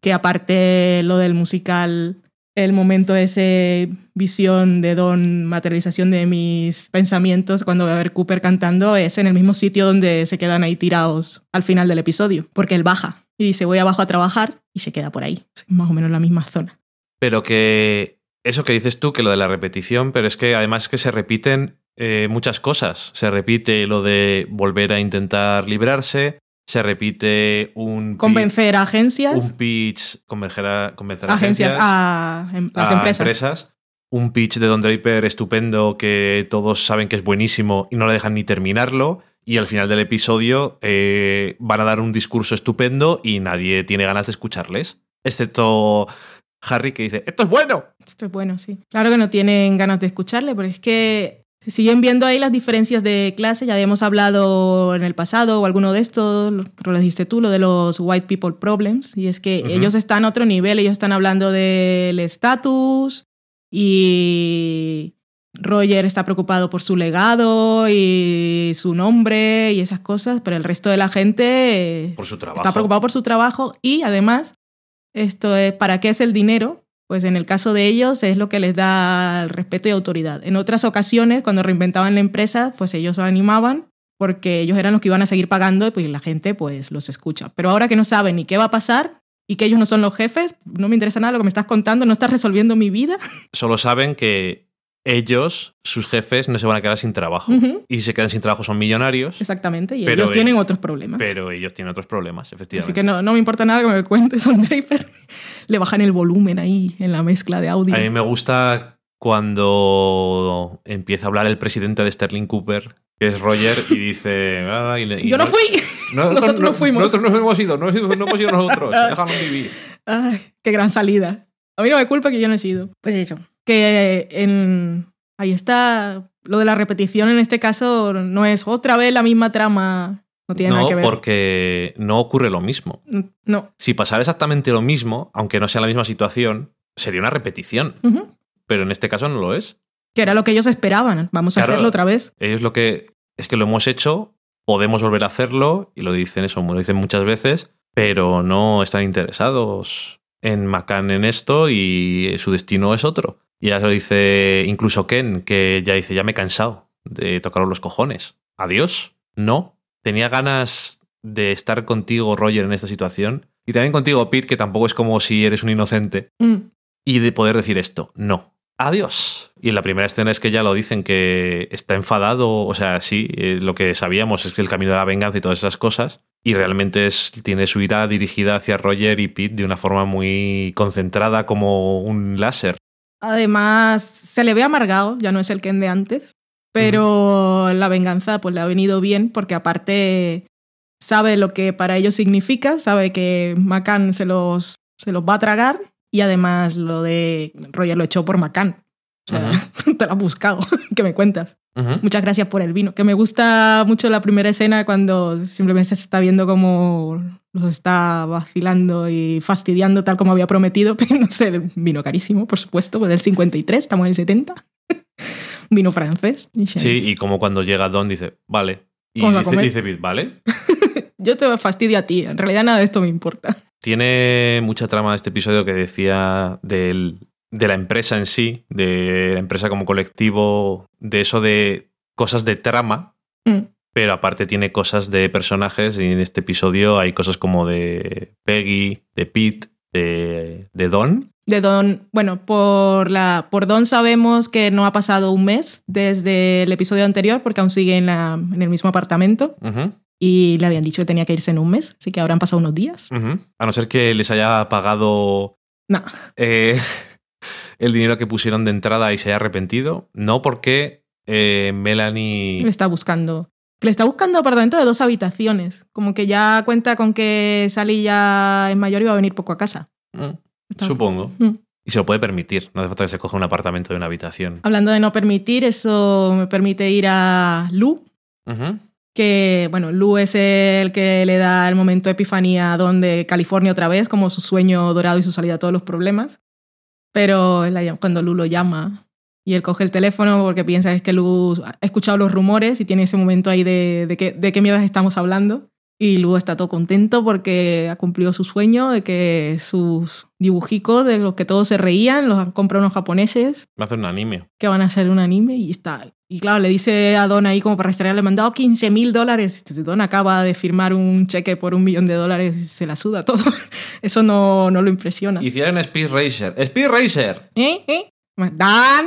que aparte lo del musical, el momento ese visión de Don, materialización de mis pensamientos cuando voy a ver Cooper cantando es en el mismo sitio donde se quedan ahí tirados al final del episodio, porque él baja y dice voy abajo a trabajar y se queda por ahí, más o menos la misma zona. Pero que eso que dices tú, que lo de la repetición, pero es que además que se repiten eh, muchas cosas. Se repite lo de volver a intentar librarse, se repite un Convencer a agencias, un pitch, convencer a, convencer a agencias, agencias, a em- las empresas. Un pitch de Don Draper estupendo que todos saben que es buenísimo y no le dejan ni terminarlo. Y al final del episodio eh, van a dar un discurso estupendo y nadie tiene ganas de escucharles. Excepto Harry que dice, esto es bueno. Esto es bueno, sí. Claro que no tienen ganas de escucharle, pero es que si siguen viendo ahí las diferencias de clase, ya habíamos hablado en el pasado o alguno de estos, lo- dijiste tú, lo de los white people problems, y es que ellos están a otro nivel, ellos están hablando del estatus y Roger está preocupado por su legado y su nombre y esas cosas, pero el resto de la gente Por su trabajo. está preocupado por su trabajo y además, esto es, ¿para qué es el dinero? Pues en el caso de ellos es lo que les da respeto y autoridad. En otras ocasiones, cuando reinventaban la empresa, pues ellos lo animaban porque ellos eran los que iban a seguir pagando y pues la gente pues los escucha. Pero ahora que no saben ni qué va a pasar y que ellos no son los jefes, no me interesa nada lo que me estás contando, no estás resolviendo mi vida. Solo saben que ellos, sus jefes, no se van a quedar sin trabajo. Y si se quedan sin trabajo son millonarios, Exactamente, y ellos ellos- tienen otros problemas. pero ellos tienen otros problemas, efectivamente. Así que no, no me importa nada que me cuentes, Son Draper. Le bajan el volumen ahí en la mezcla de audio. A mí me gusta cuando empieza a hablar el presidente de Sterling Cooper, que es Roger, y dice... "Ah, y le- y Yo no fui. Nosotros no fuimos. Nosotros no hemos ido, no, hemos- no hemos ido nosotros. Déjanos vivir. Ay, qué gran salida. A mí no me culpa que yo no he sido. Pues eso. Que en... ahí está. Lo de la repetición en este caso no es otra vez la misma trama. No tiene nada que ver. porque no ocurre lo mismo. No. Si pasara exactamente lo mismo, aunque no sea la misma situación, sería una repetición. Pero en este caso no lo es. Que era lo que ellos esperaban. Vamos a hacerlo otra vez. Ellos lo que es que lo hemos hecho, podemos volver a hacerlo, y lo dicen eso, lo dicen muchas veces, pero no están interesados en McCann en esto y su destino es otro. Y ya se lo dice incluso Ken, que ya dice, ya me he cansado de tocaros los cojones. Adiós. No. Tenía ganas de estar contigo, Roger, en esta situación. Y también contigo, Pete, que tampoco es como si eres un inocente. Mm. Y de poder decir esto, no. Adiós. Y en la primera escena es que ya lo dicen que está enfadado, o sea, sí, eh, lo que sabíamos es que el camino de la venganza y todas esas cosas, y realmente es, tiene su ira dirigida hacia Roger y Pete de una forma muy concentrada como un láser. Además, se le ve amargado, ya no es el Ken de antes, pero la venganza pues le ha venido bien porque aparte sabe lo que para ellos significa, sabe que Macan se los, se los va a tragar y además lo de Roger lo echó por Macan. O sea, te lo has buscado, que me cuentas. Muchas gracias por el vino. Que me gusta mucho la primera escena cuando simplemente se está viendo cómo los está vacilando y fastidiando tal como había prometido, sé, el vino carísimo, por supuesto, pues del 53, estamos en el 70. vino francés. Sí, y como cuando llega Don dice, vale. Y dice, dice, vale. Yo te fastidio a ti, en realidad nada de esto me importa. Tiene mucha trama este episodio que decía del, de la empresa en sí, de la empresa como colectivo, de eso de cosas de trama, mm. Pero aparte tiene cosas de personajes y en este episodio hay cosas como de Peggy, de Pete, de, de Don. De Don, bueno, por, la, por Don sabemos que no ha pasado un mes desde el episodio anterior porque aún sigue en, la, en el mismo apartamento. Y le habían dicho que tenía que irse en un mes, así que habrán pasado unos días. A no ser que les haya pagado no. Eh, el dinero que pusieron de entrada y se haya arrepentido. No porque eh, Melanie... Le está buscando. Le está buscando apartamento de dos habitaciones. Como que ya cuenta con que Sally ya es mayor y va a venir poco a casa. Mm, supongo. Mm. Y se lo puede permitir. No hace falta que se coja un apartamento de una habitación. Hablando de no permitir, eso me permite ir a Lu. Que, bueno, Lu es el que le da el momento de epifanía a Don de California otra vez, como su sueño dorado y su salida a todos los problemas. Pero cuando Lu lo llama y él coge el teléfono porque piensa es que Lu ha escuchado los rumores y tiene ese momento ahí de, de, de qué mierdas estamos hablando. Y Lu está todo contento porque ha cumplido su sueño de que sus dibujicos de los que todos se reían los han comprado unos japoneses. Va a hacer un anime. Que van a hacer un anime y está. Y claro, le dice a Don ahí como para restaurar, le he mandado 15 mil dólares. Don acaba de firmar un cheque por un millón de dólares y se la suda todo. Eso no, no lo impresiona. Hicieron Speed Racer. ¡Speed Racer! ¿Eh? ¿Eh? Dan.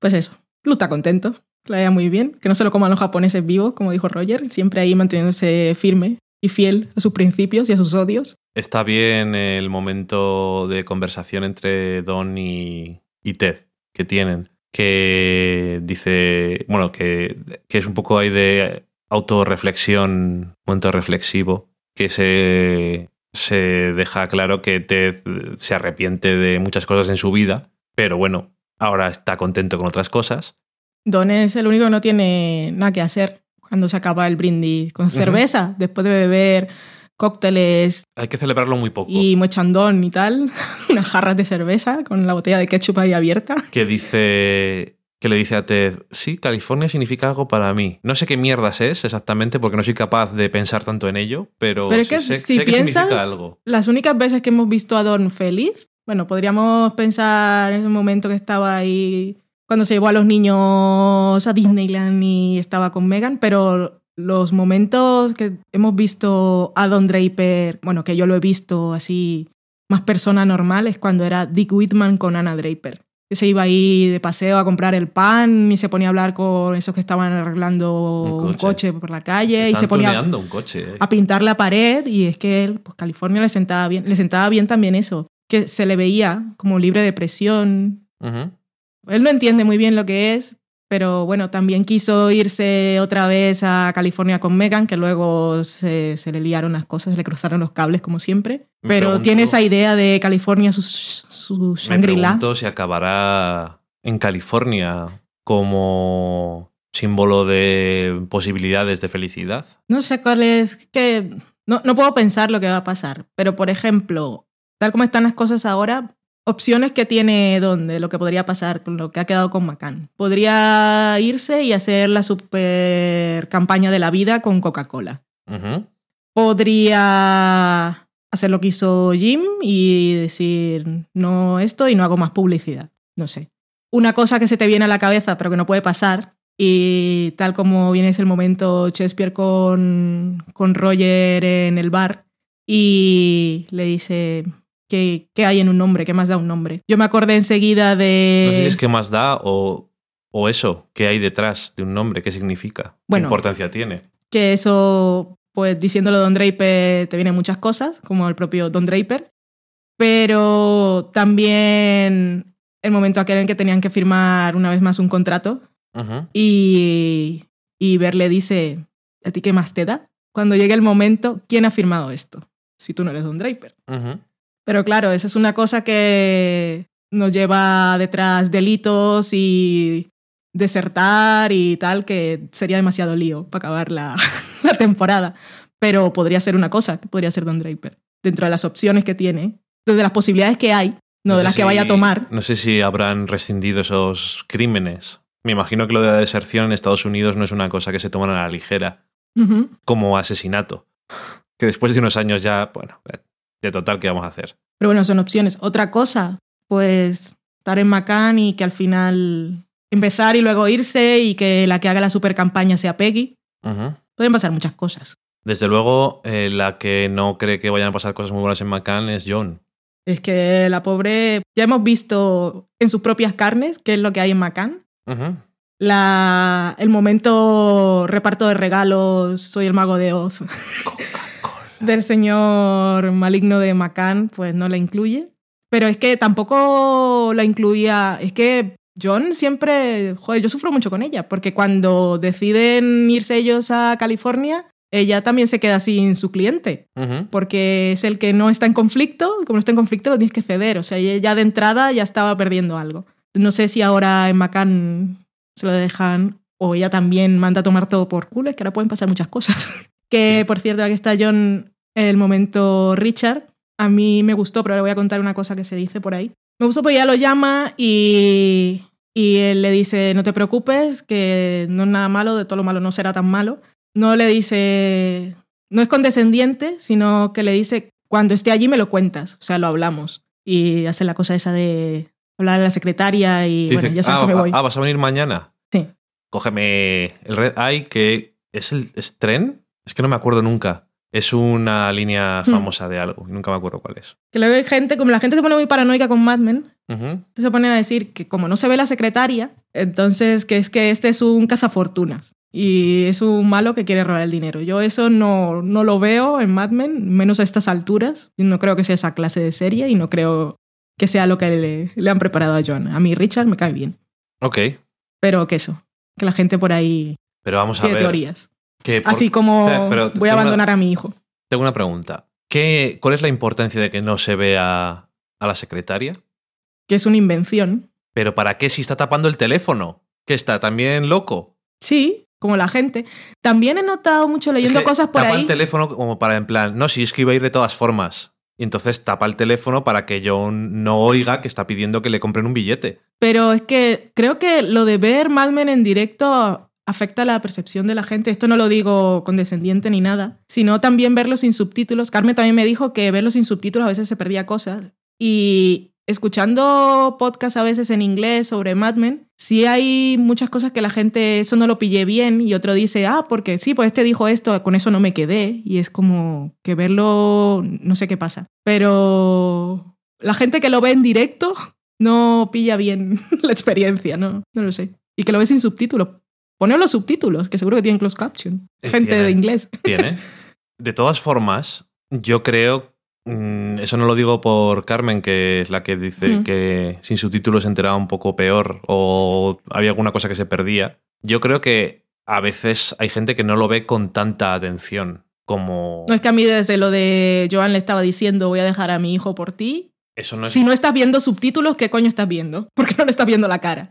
pues eso. Lu está contento que le muy bien, que no se lo coman los japoneses vivos, como dijo Roger, siempre ahí manteniéndose firme y fiel a sus principios y a sus odios. Está bien el momento de conversación entre Don y, Ted que tienen, que dice, bueno, que, que es un poco ahí de autorreflexión, momento reflexivo, que se, se deja claro que Ted se arrepiente de muchas cosas en su vida, pero bueno, ahora está contento con otras cosas Don es el único que no tiene nada que hacer cuando se acaba el brindis con cerveza, después de beber cócteles. Hay que celebrarlo muy poco. Y mochandón y tal, unas jarras de cerveza con la botella de ketchup ahí abierta. Que dice que le dice a Ted, sí, California significa algo para mí. No sé qué mierdas es exactamente porque no soy capaz de pensar tanto en ello, pero, es que, sé, si que significa algo. Las únicas veces que hemos visto a Don feliz, bueno, podríamos pensar en el momento que estaba ahí cuando se llevó a los niños a Disneyland y estaba con Megan, pero los momentos que hemos visto a Don Draper, bueno, que yo lo he visto así más persona normal, es cuando era Dick Whitman con Anna Draper. Que se iba ahí de paseo a comprar el pan y se ponía a hablar con esos que estaban arreglando un coche, por la calle y se ponía un coche, eh. a pintar la pared y es que él, pues California le sentaba bien, le sentaba bien también eso, que se le veía como libre de presión. Él no entiende muy bien lo que es, pero bueno, también quiso irse otra vez a California con Megan, que luego se, le liaron las cosas, se le cruzaron los cables como siempre. Pero tiene esa idea de California, su, su Shangri-La. Me si acabará en California como símbolo de posibilidades de felicidad. No sé cuál es, que no, no puedo pensar lo que va a pasar, pero por ejemplo, tal como están las cosas ahora, opciones que tiene donde lo que podría pasar con lo que ha quedado con Macan. Podría irse y hacer la super campaña de la vida con Coca-Cola. Podría hacer lo que hizo Jim y decir no esto y no hago más publicidad. No sé. Una cosa que se te viene a la cabeza pero que no puede pasar y tal como viene ese momento Shakespeare con, con Roger en el bar y le dice ¿Qué, hay en un nombre? ¿Qué más da un nombre? Yo me acordé enseguida de... No sé si es qué más da o, o eso, qué hay detrás de un nombre, qué significa, qué importancia tiene. Que eso, pues diciéndolo Don Draper, te vienen muchas cosas, como el propio Don Draper. Pero también el momento aquel en que tenían que firmar una vez más un contrato y, y Ver le dice, ¿a ti qué más te da? Cuando llegue el momento, ¿quién ha firmado esto? Si tú no eres Don Draper. Pero claro, esa es una cosa que nos lleva detrás delitos y desertar y tal, que sería demasiado lío para acabar la, la temporada. Pero podría ser una cosa, que podría ser Don Draper. Dentro de las opciones que tiene, desde las posibilidades que hay, no, de las que vaya a tomar. No sé si habrán rescindido esos crímenes. Me imagino que lo de la deserción en Estados Unidos no es una cosa que se toman a la ligera, como asesinato. Que después de unos años ya, bueno, de total, ¿qué vamos a hacer? Pero bueno, son opciones. Otra cosa, pues estar en Macán y que al final empezar y luego irse y que la que haga la super campaña sea Peggy. Pueden pasar muchas cosas. Desde luego, eh, la que no cree que vayan a pasar cosas muy buenas en Macán es John. Es que la pobre, ya hemos visto en sus propias carnes qué es lo que hay en Macán. la, el momento reparto de regalos, soy el mago de Oz, del señor maligno de Macán, pues no la incluye. Pero es que tampoco la incluía, es que John siempre, joder, yo sufro mucho con ella, porque cuando deciden irse ellos a California, ella también se queda sin su cliente, porque es el que no está en conflicto, como no está en conflicto lo tienes que ceder, o sea, ella de entrada ya estaba perdiendo algo. No sé si ahora en Macan se lo dejan, o ella también manda a tomar todo por culo, es que ahora pueden pasar muchas cosas. que, por cierto, aquí está John, el momento Richard, a mí me gustó, pero le voy a contar una cosa que se dice por ahí. Me gustó porque ella lo llama y, y él le dice, no te preocupes, que no es nada malo, de todo lo malo no será tan malo no le dice, no es condescendiente, sino que le dice, cuando esté allí me lo cuentas, o sea, lo hablamos. Y hace la cosa esa de hablar a la secretaria y bueno, ya sabes ah, que me voy. Ah, ¿vas a venir mañana? Sí. Cógeme el Red Eye, que es el tren, es que no me acuerdo nunca. Es una línea hmm. famosa de algo, nunca me acuerdo cuál es. Que luego hay gente, como la gente se pone muy paranoica con Mad Men, se ponen a decir que como no se ve la secretaria, entonces que es que este es un cazafortunas y es un malo que quiere robar el dinero. Yo eso no, no lo veo en Mad Men, menos a estas alturas. no creo que sea esa clase de serie y no creo que sea lo que le, han preparado a John. A mí Richard me cae bien. Ok. Pero que eso, que la gente por ahí pero vamos tiene a ver, teorías. Así como voy a abandonar a mi hijo. Tengo una pregunta. ¿Qué, ¿Cuál es la importancia de que no se vea a la secretaria? Que es una invención. ¿Pero para qué si está tapando el teléfono? ¿Que está también loco? Sí, como la gente. También he notado mucho leyendo cosas por tapa ahí. el teléfono como para en plan, no, si es que iba a ir de todas formas. Y entonces tapa el teléfono para que John no oiga que está pidiendo que le compren un billete. Pero es que creo que lo de ver Mad Men en directo afecta la percepción de la gente. Esto no lo digo condescendiente ni nada, sino también verlo sin subtítulos. Carmen también me dijo que verlo sin subtítulos a veces se perdía cosas. Y escuchando podcasts a veces en inglés sobre Mad Men, sí hay muchas cosas que la gente eso no lo pillé bien y otro dice, ah, porque sí, pues este dijo esto, con eso no me quedé. Y es como que verlo, no sé qué pasa. Pero la gente que lo ve en directo no pilla bien la experiencia, ¿no? No lo sé. Y que lo ve sin subtítulos. Poner los subtítulos, que seguro que tienen closed caption. Eh, Gente de inglés. Tiene. De todas formas, yo creo, eso no lo digo por Carmen, que es la que dice que sin subtítulos se enteraba un poco peor o había alguna cosa que se perdía. Yo creo que a veces hay gente que no lo ve con tanta atención como... No es que a mí desde lo de Joan le estaba diciendo voy a dejar a mi hijo por ti. Eso no es... Si no estás viendo subtítulos, ¿qué coño estás viendo? Porque no le estás viendo la cara.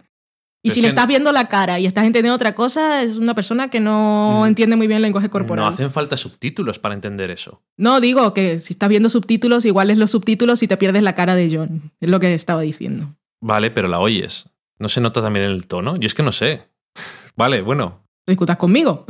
Y si le estás viendo la cara y estás entendiendo otra cosa, es una persona que no mm. entiende muy bien el lenguaje corporal. No hacen falta subtítulos para entender eso. No, digo que si estás viendo subtítulos, igual es los subtítulos y te pierdes la cara de John. Es lo que estaba diciendo. Vale, pero la oyes. ¿No se nota también en el tono? Yo es que no sé. Vale, bueno. ¿Discutas conmigo?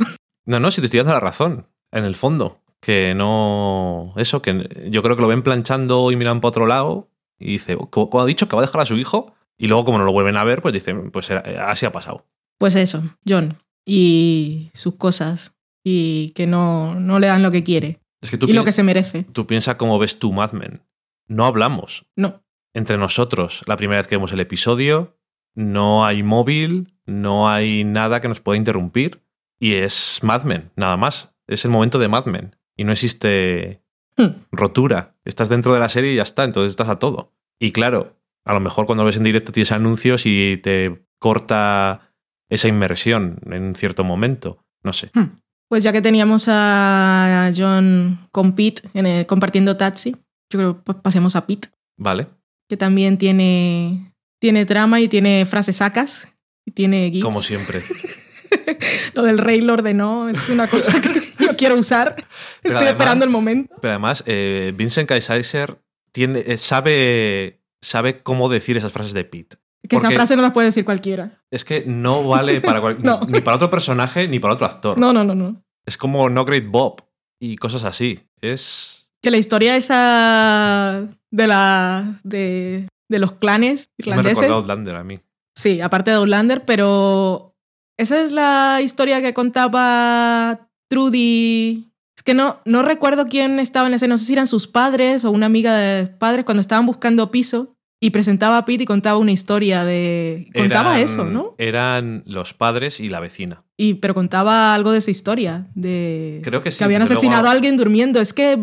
No, no, si te estoy dando la razón. En el fondo. Que no. Eso, que yo creo que lo ven planchando y miran para otro lado. Y dice, ¿cómo ha dicho que va a dejar a su hijo? Y luego, como no lo vuelven a ver, pues dicen, pues así ha pasado. Pues eso, John. Y sus cosas. Y que no, no le dan lo que quiere. y lo que se merece. Tú piensas cómo ves tú Mad Men. No hablamos. No. Entre nosotros, la primera vez que vemos el episodio, no hay móvil, no hay nada que nos pueda interrumpir. Y es Mad Men, nada más. Es el momento de Mad Men. Y no existe Hmm. Rotura. Estás dentro de la serie y ya está, entonces estás a todo. Y claro, a lo mejor cuando ves en directo tienes anuncios y te corta esa inmersión en un cierto momento. No sé. Hmm. Pues ya que teníamos a John con Pete en el- compartiendo taxi, yo creo que pues pasemos a Pete, Vale. que también tiene, tiene trama y tiene frases sacas y tiene gifs. Como siempre. Lo del rey lo ordenó, es una cosa que yo quiero usar. Pero Estoy además- esperando el momento. Pero además, eh, Vincent Kaiser tiene, eh, sabe, sabe cómo decir esas frases de Pete. Que esa frase no la puede decir cualquiera. Es que no vale para cual- No. ni para otro personaje ni para otro actor. No, no, no, no. Es como No Great Bob y cosas así. Es. Que la historia esa de la de, de los clanes Me irlandeses. recuerda a Outlander a mí. Sí, aparte de Outlander, pero esa es la historia que contaba Trudy. Es que no, no recuerdo quién estaba en ese, no sé si eran sus padres o una amiga de padres cuando estaban buscando piso y presentaba a Pete y contaba una historia de... Contaba Eran- eso, ¿no? Eran los padres y la vecina. Y, pero contaba algo de esa historia, de Creo que sí, que habían asesinado luego- a alguien durmiendo. Es que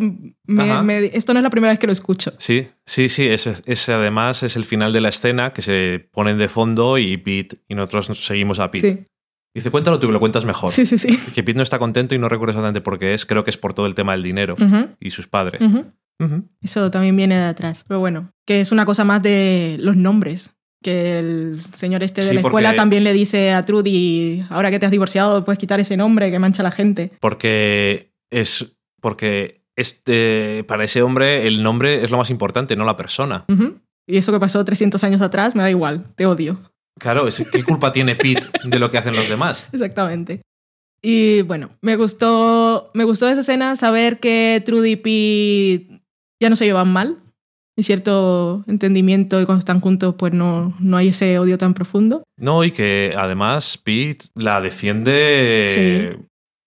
me- esto no es la primera vez que lo escucho. Sí, sí, sí. Ese, ese además es el final de la escena que se ponen de fondo y Pete y nosotros nos seguimos a Pete. Sí, Dice, cuéntalo tú que lo cuentas mejor. sí, sí. sí. Que Pete no está contento y no recuerdo exactamente por qué es. Creo que es por todo el tema del dinero y sus padres. Eso también viene de atrás. Pero bueno, que es una cosa más de los nombres. Que el señor este de Sí, la escuela porque- también le dice a Trudy, ahora que te has divorciado, puedes quitar ese nombre que mancha a la gente. Porque es. Porque este, para ese hombre el nombre es lo más importante, no la persona. Y eso que pasó 300 años atrás, me da igual, te odio. Claro, ¿qué culpa tiene Pete de lo que hacen los demás? Exactamente. Y bueno, me gustó, me gustó esa escena saber que Trudy y Pete ya no se llevan mal. En cierto entendimiento y cuando están juntos, pues no, no hay ese odio tan profundo. No, y que además Pete la defiende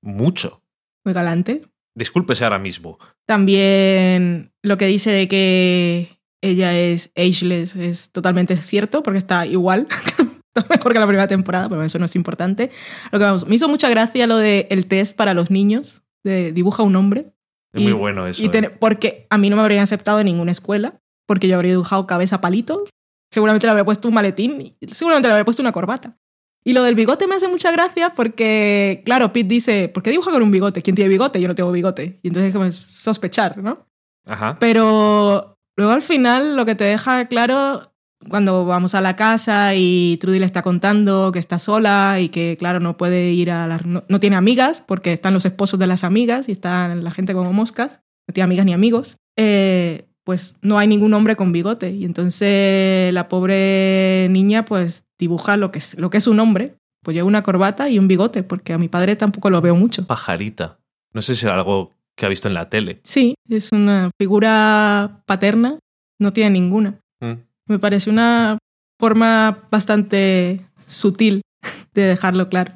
mucho. Muy galante. Discúlpese ahora mismo. También lo que dice de que ella es ageless es totalmente cierto, porque está igual. Mejor que la primera temporada, pero eso no es importante. Lo que vamos, me hizo mucha gracia lo del el test para los niños, de dibuja un hombre. Es Y- muy bueno eso. Y eh. ten- porque a mí no me habrían aceptado en ninguna escuela, porque yo habría dibujado cabeza palito, seguramente le habría puesto un maletín, seguramente le habría puesto una corbata. Y lo del bigote me hace mucha gracia porque, claro, Pete dice, ¿por qué dibuja con un bigote? ¿Quién tiene bigote? Yo no tengo bigote. Y entonces es como sospechar, ¿no? Ajá. Pero luego al final lo que te deja claro cuando vamos a la casa y Trudy le está contando que está sola y que claro no puede ir a las no, tiene amigas porque están los esposos de las amigas y están la gente como moscas, no tiene amigas ni amigos, eh, pues no hay ningún hombre con bigote y entonces la pobre niña pues dibuja lo que es, lo que es un hombre, pues lleva una corbata y un bigote porque a mi padre tampoco lo veo mucho. Pajarita. No sé si era algo que ha visto en la tele. Sí, es una figura paterna, no tiene ninguna. Mm. Me parece una forma bastante sutil de dejarlo claro.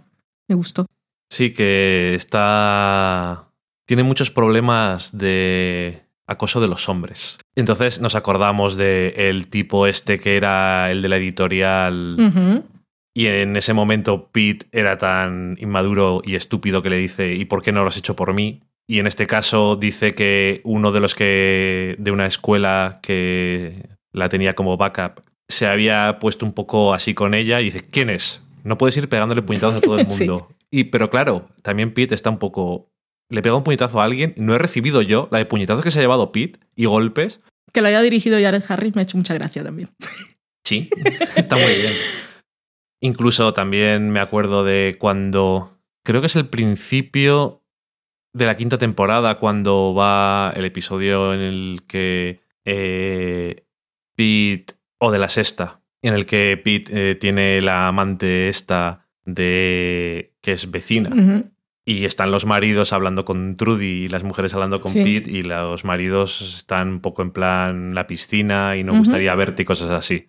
Me gustó. Sí, que está. Tiene muchos problemas de acoso de los hombres. Entonces nos acordamos de el tipo este que era el de la editorial. Y en ese momento Pete era tan inmaduro y estúpido que le dice, ¿y por qué no lo has hecho por mí? Y en este caso dice que uno de los que de una escuela que la tenía como backup se había puesto un poco así con ella y dice, ¿quién es? No puedes ir pegándole puñetazos a todo el Sí. mundo. Y pero claro, también Pete está un poco le pega un puñetazo a alguien, no he recibido yo la de puñetazos que se ha llevado Pete y golpes. Que lo haya dirigido Jared Harris me ha hecho mucha gracia también. Sí, está muy bien. Incluso también me acuerdo de cuando, creo que es el principio de la quinta temporada, cuando va el episodio en el que eh, Pete, o de la sexta, en el que Pete eh, tiene la amante esta de que es vecina. Y están los maridos hablando con Trudy y las mujeres hablando con Sí. Pete y los maridos están un poco en plan la piscina y no gustaría verte y cosas así.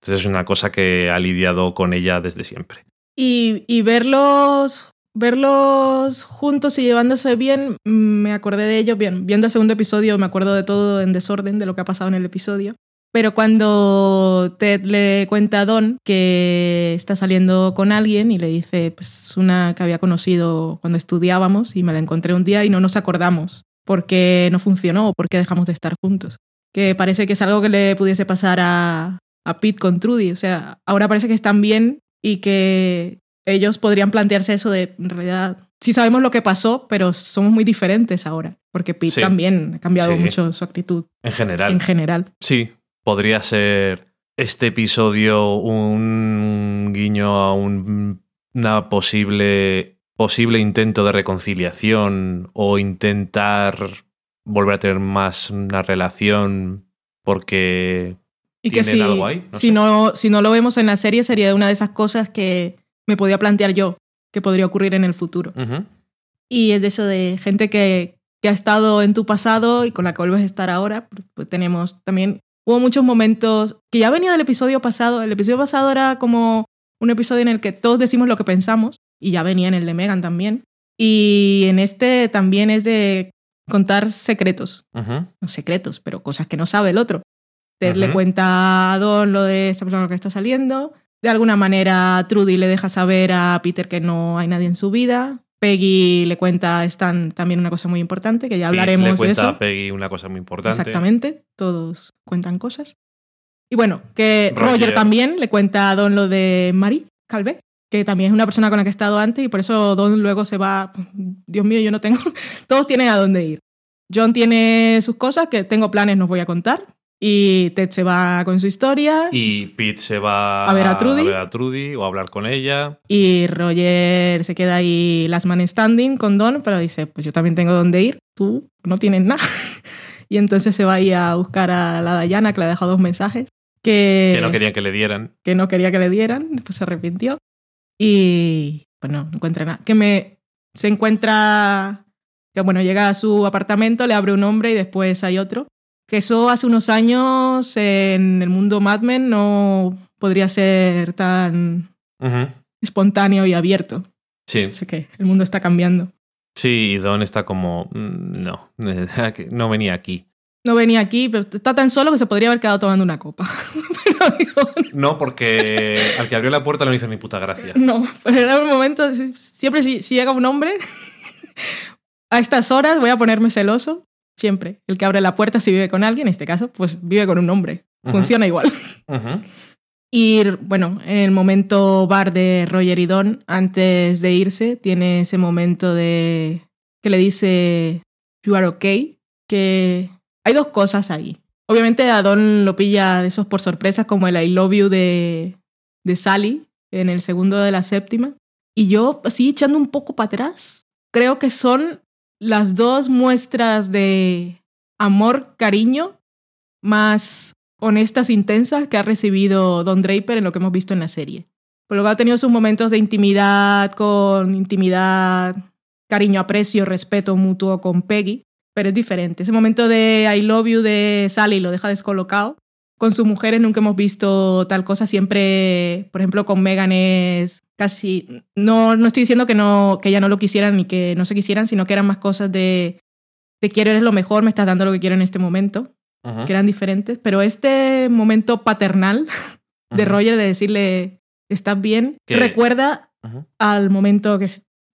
Entonces es una cosa que ha lidiado con ella desde siempre. Y, y verlos, verlos juntos y llevándose bien, mm, me acordé de ellos bien. Viendo el segundo episodio me acuerdo de todo en desorden, de lo que ha pasado en el episodio. Pero cuando Ted le cuenta a Don que está saliendo con alguien y le dice, pues una que había conocido cuando estudiábamos y me la encontré un día y no nos acordamos. por qué no funcionó o por qué dejamos de estar juntos. Que parece que es algo que le pudiese pasar a, a Pete con Trudy. O sea, ahora parece que están bien y que ellos podrían plantearse eso de, en realidad, sí sabemos lo que pasó, pero somos muy diferentes ahora, porque Pete Sí. también ha cambiado Sí. mucho su actitud En general. en general. Sí, podría ser este episodio un guiño a un una posible, posible intento de reconciliación o intentar volver a tener más una relación porque Y que ¿Tienen si, algo ahí? No si, no, si no lo vemos en la serie, sería una de esas cosas que me podía plantear yo, que podría ocurrir en el futuro. Y es de eso de gente que, que ha estado en tu pasado y con la que vuelves a estar ahora. Pues, tenemos también, hubo muchos momentos que ya venía del episodio pasado. El episodio pasado era como un episodio en el que todos decimos lo que pensamos y ya venía en el de Megan también. Y en este también es de contar secretos, no secretos, pero cosas que no sabe el otro. Ted le Ujú. cuenta a Don lo de esta persona con la que está saliendo. De alguna manera, Trudy le deja saber a Peter que no hay nadie en su vida. Peggy le cuenta a Stan también una cosa muy importante, que ya hablaremos le de cuenta eso. a Peggy una cosa muy importante. Exactamente, todos cuentan cosas. Y bueno, que Roger. Roger, también le cuenta a Don lo de Marie Calvé, que también es una persona con la que ha estado antes y por eso Don luego se va. Dios mío, yo no tengo. Todos tienen a dónde ir. John tiene sus cosas, que tengo planes, no os voy a contar. Y Ted se va con su historia. Y Pete se va A ver a Trudy. ver a Trudy o a hablar con ella. Y Roger se queda ahí last man standing con Don, pero dice, pues yo también tengo dónde ir, tú no tienes nada. y entonces se va ahí a buscar a la Dayana, que le ha dejado dos mensajes, que, Que no querían que le dieran. que no quería que le dieran, después se arrepintió. Y bueno, no encuentra nada. Que me se encuentra, que bueno, llega a su apartamento, le abre un hombre y después hay otro. Que eso hace unos años en el mundo Mad Men no podría ser tan espontáneo y abierto. Sí, O sea que el mundo está cambiando. sí, y Don está como, "Mm, no, no venía aquí. No venía aquí, pero está tan solo que se podría haber quedado tomando una copa. pero digo, No, porque al que abrió la puerta no le hizo ni puta gracia. no, pero era un momento, siempre si, si llega un hombre, a estas horas voy a ponerme celoso. Siempre. El que abre la puerta si vive con alguien, en este caso, pues vive con un hombre. Funciona igual. Ujú. Y bueno, en el momento bar de Roger y Don, antes de irse, tiene ese momento de que le dice You are okay, que hay dos cosas ahí. Obviamente a Don lo pilla de esos por sorpresa, como el I love you de, de Sally en el segundo de la séptima. Y yo, así echando un poco para atrás, creo que son las dos muestras de amor, cariño, más honestas, intensas que ha recibido Don Draper en lo que hemos visto en la serie. Por lo cual ha tenido sus momentos de intimidad con intimidad, cariño, aprecio, respeto mutuo con Peggy, pero es diferente. Ese momento de I love you de Sally lo deja descolocado. Con sus mujeres nunca hemos visto tal cosa. Siempre, por ejemplo, con Megan es casi... No, no estoy diciendo que, no, que ella no lo quisieran ni que no se quisieran, sino que eran más cosas de te quiero, eres lo mejor, me estás dando lo que quiero en este momento que eran diferentes, pero este momento paternal de. Roger de decirle, ¿estás bien? Recuerda al momento que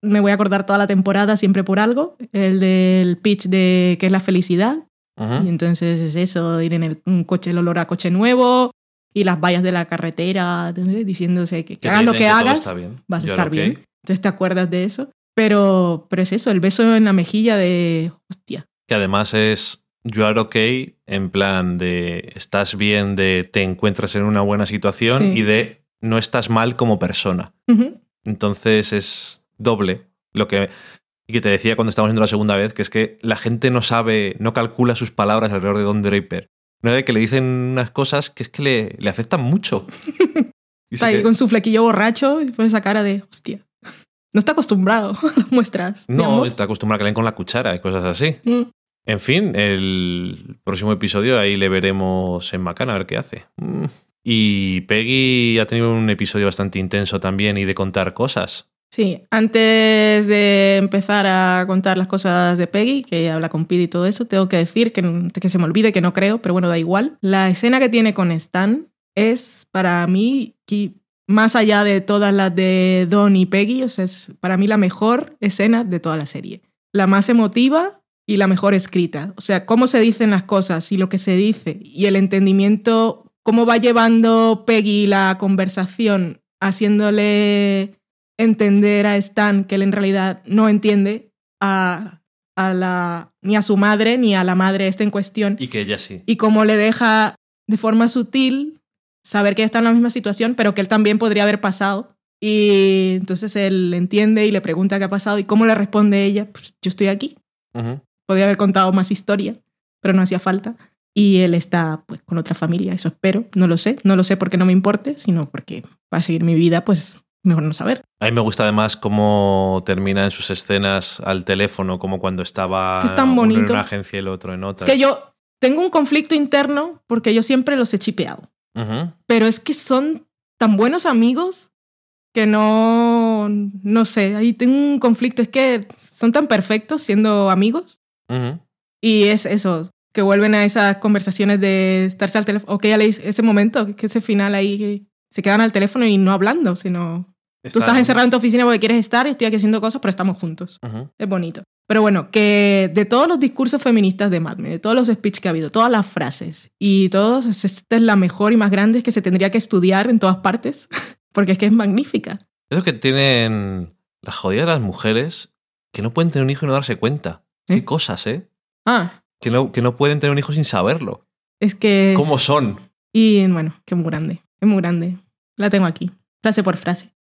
me voy a acordar toda la temporada siempre por algo, el del pitch de que es la felicidad. Y entonces es eso, ir en el un coche, el olor a coche nuevo y las vallas de la carretera, ¿entendés? diciéndose que, hagas lo que hagas, vas a Yo estar bien. Entonces te acuerdas de eso. Pero, pero es eso, el beso en la mejilla de, hostia, Que además es you are okay, en plan de estás bien, de te encuentras en una buena situación Sí. y de no estás mal como persona. Entonces es doble lo que y que te decía cuando estábamos viendo la segunda vez, que es que la gente no sabe, no calcula sus palabras alrededor de Don Draper. No de que le dicen unas cosas que es que le, le afectan mucho. Y Está se ahí que- con su flequillo borracho y pone esa cara de, hostia, no está acostumbrado a las muestras. no, está acostumbrado a que le den con la cuchara y cosas así. Mm. En fin, el próximo episodio ahí le veremos en Macana a ver qué hace. Mm. Y Peggy ha tenido un episodio bastante intenso también y de contar cosas. Sí, antes de empezar a contar las cosas de Peggy, que habla con Pete y todo eso, tengo que decir que, que se me olvide, que no creo, pero bueno, da igual. La escena que tiene con Stan es para mí, más allá de todas las de Don y Peggy, o sea, es para mí la mejor escena de toda la serie. La más emotiva y la mejor escrita. O sea, cómo se dicen las cosas y lo que se dice y el entendimiento, cómo va llevando Peggy la conversación, haciéndole entender a Stan que él en realidad no entiende a, a la, ni a su madre ni a la madre esta en cuestión. Y que ella sí. Y cómo le deja de forma sutil saber que está en la misma situación, pero que él también podría haber pasado. Y entonces él entiende y le pregunta qué ha pasado y cómo le responde ella, pues yo estoy aquí. Podría haber contado más historia, pero no hacía falta. Y él está pues con otra familia, eso espero, no lo sé, no lo sé porque no me importe, sino porque va a seguir mi vida, pues mejor no saber. A mí me gusta además cómo termina en sus escenas al teléfono, como cuando estaba es tan bonito. uno en una agencia y el otro en otra. Es que yo tengo un conflicto interno porque yo siempre los he chipeado. Pero es que son tan buenos amigos que no, no sé, ahí tengo un conflicto. Es que son tan perfectos siendo amigos. Y es eso, que vuelven a esas conversaciones de estarse al teléfono. O que ya leí ese momento, que ese final ahí, se quedan al teléfono y no hablando, sino Tú estás encerrado en tu oficina porque quieres estar y estoy aquí haciendo cosas, pero estamos juntos. Es bonito. Pero bueno, que de todos los discursos feministas de Mad Men, de todos los speeches que ha habido, todas las frases y todos, esta es la mejor y más grande que se tendría que estudiar en todas partes, porque es que es magnífica. Es lo que tienen la jodida de las mujeres que no pueden tener un hijo y no darse cuenta. Qué ¿Eh? cosas, ¿eh? Ah. Que no, que no pueden tener un hijo sin saberlo. Es que... ¿Cómo son? Y bueno, que es muy grande. Es muy grande. La tengo aquí, frase por frase.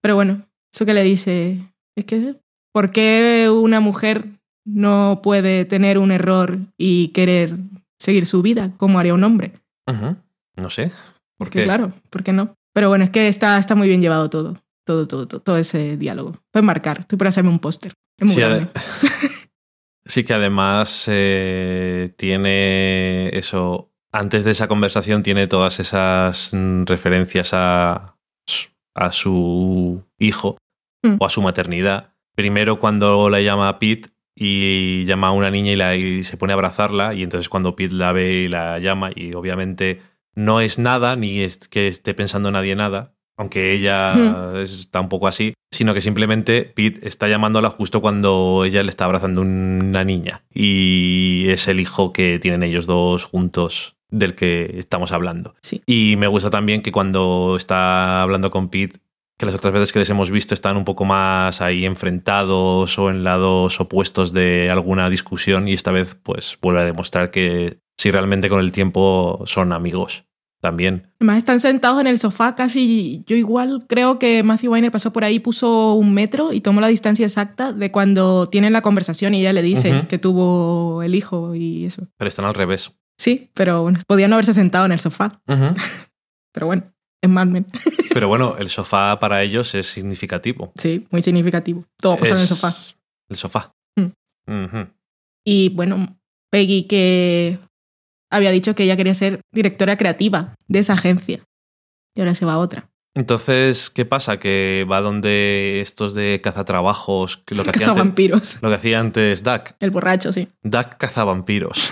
Pero bueno, eso que le dice, es que, ¿por qué una mujer no puede tener un error y querer seguir su vida como haría un hombre? No sé. ¿Por qué? Claro, ¿por qué no? Pero bueno, es que está, está muy bien llevado todo, todo, todo, todo, ese diálogo. Puedes marcar, estoy por hacerme un póster. Es muy sí, sí, que además eh, tiene eso. Antes de esa conversación tiene todas esas referencias a, a su hijo mm. o a su maternidad. Primero cuando la llama a Pete y llama a una niña y, la, se pone a abrazarla y entonces cuando Pete la ve y la llama y obviamente no es nada ni es que esté pensando nadie nada, aunque ella mm. está un poco así, sino que simplemente Pete está llamándola justo cuando ella le está abrazando una niña y es el hijo que tienen ellos dos juntos del que estamos hablando. Y me gusta también que cuando está hablando con Pete, que las otras veces que les hemos visto están un poco más ahí enfrentados o en lados opuestos de alguna discusión y esta vez pues vuelve a demostrar que si realmente con el tiempo son amigos también. Además están sentados en el sofá casi, yo igual creo que Matthew Weiner pasó por ahí, puso un metro y tomó la distancia exacta de cuando tienen la conversación y ella le dice que tuvo el hijo y eso. Pero están al revés. Sí, pero bueno, podían no haberse sentado en el sofá. pero bueno, es Mad Men. pero bueno, el sofá para ellos es significativo. Sí, muy significativo. Todo pasa en el sofá. El sofá. Mm. Y bueno, Peggy que había dicho que ella quería ser directora creativa de esa agencia. Y ahora se va a otra. Entonces, ¿qué pasa? Que va donde estos de cazatrabajos, lo que hacía antes, lo que hacía antes Duck. El borracho, sí. Duck cazavampiros.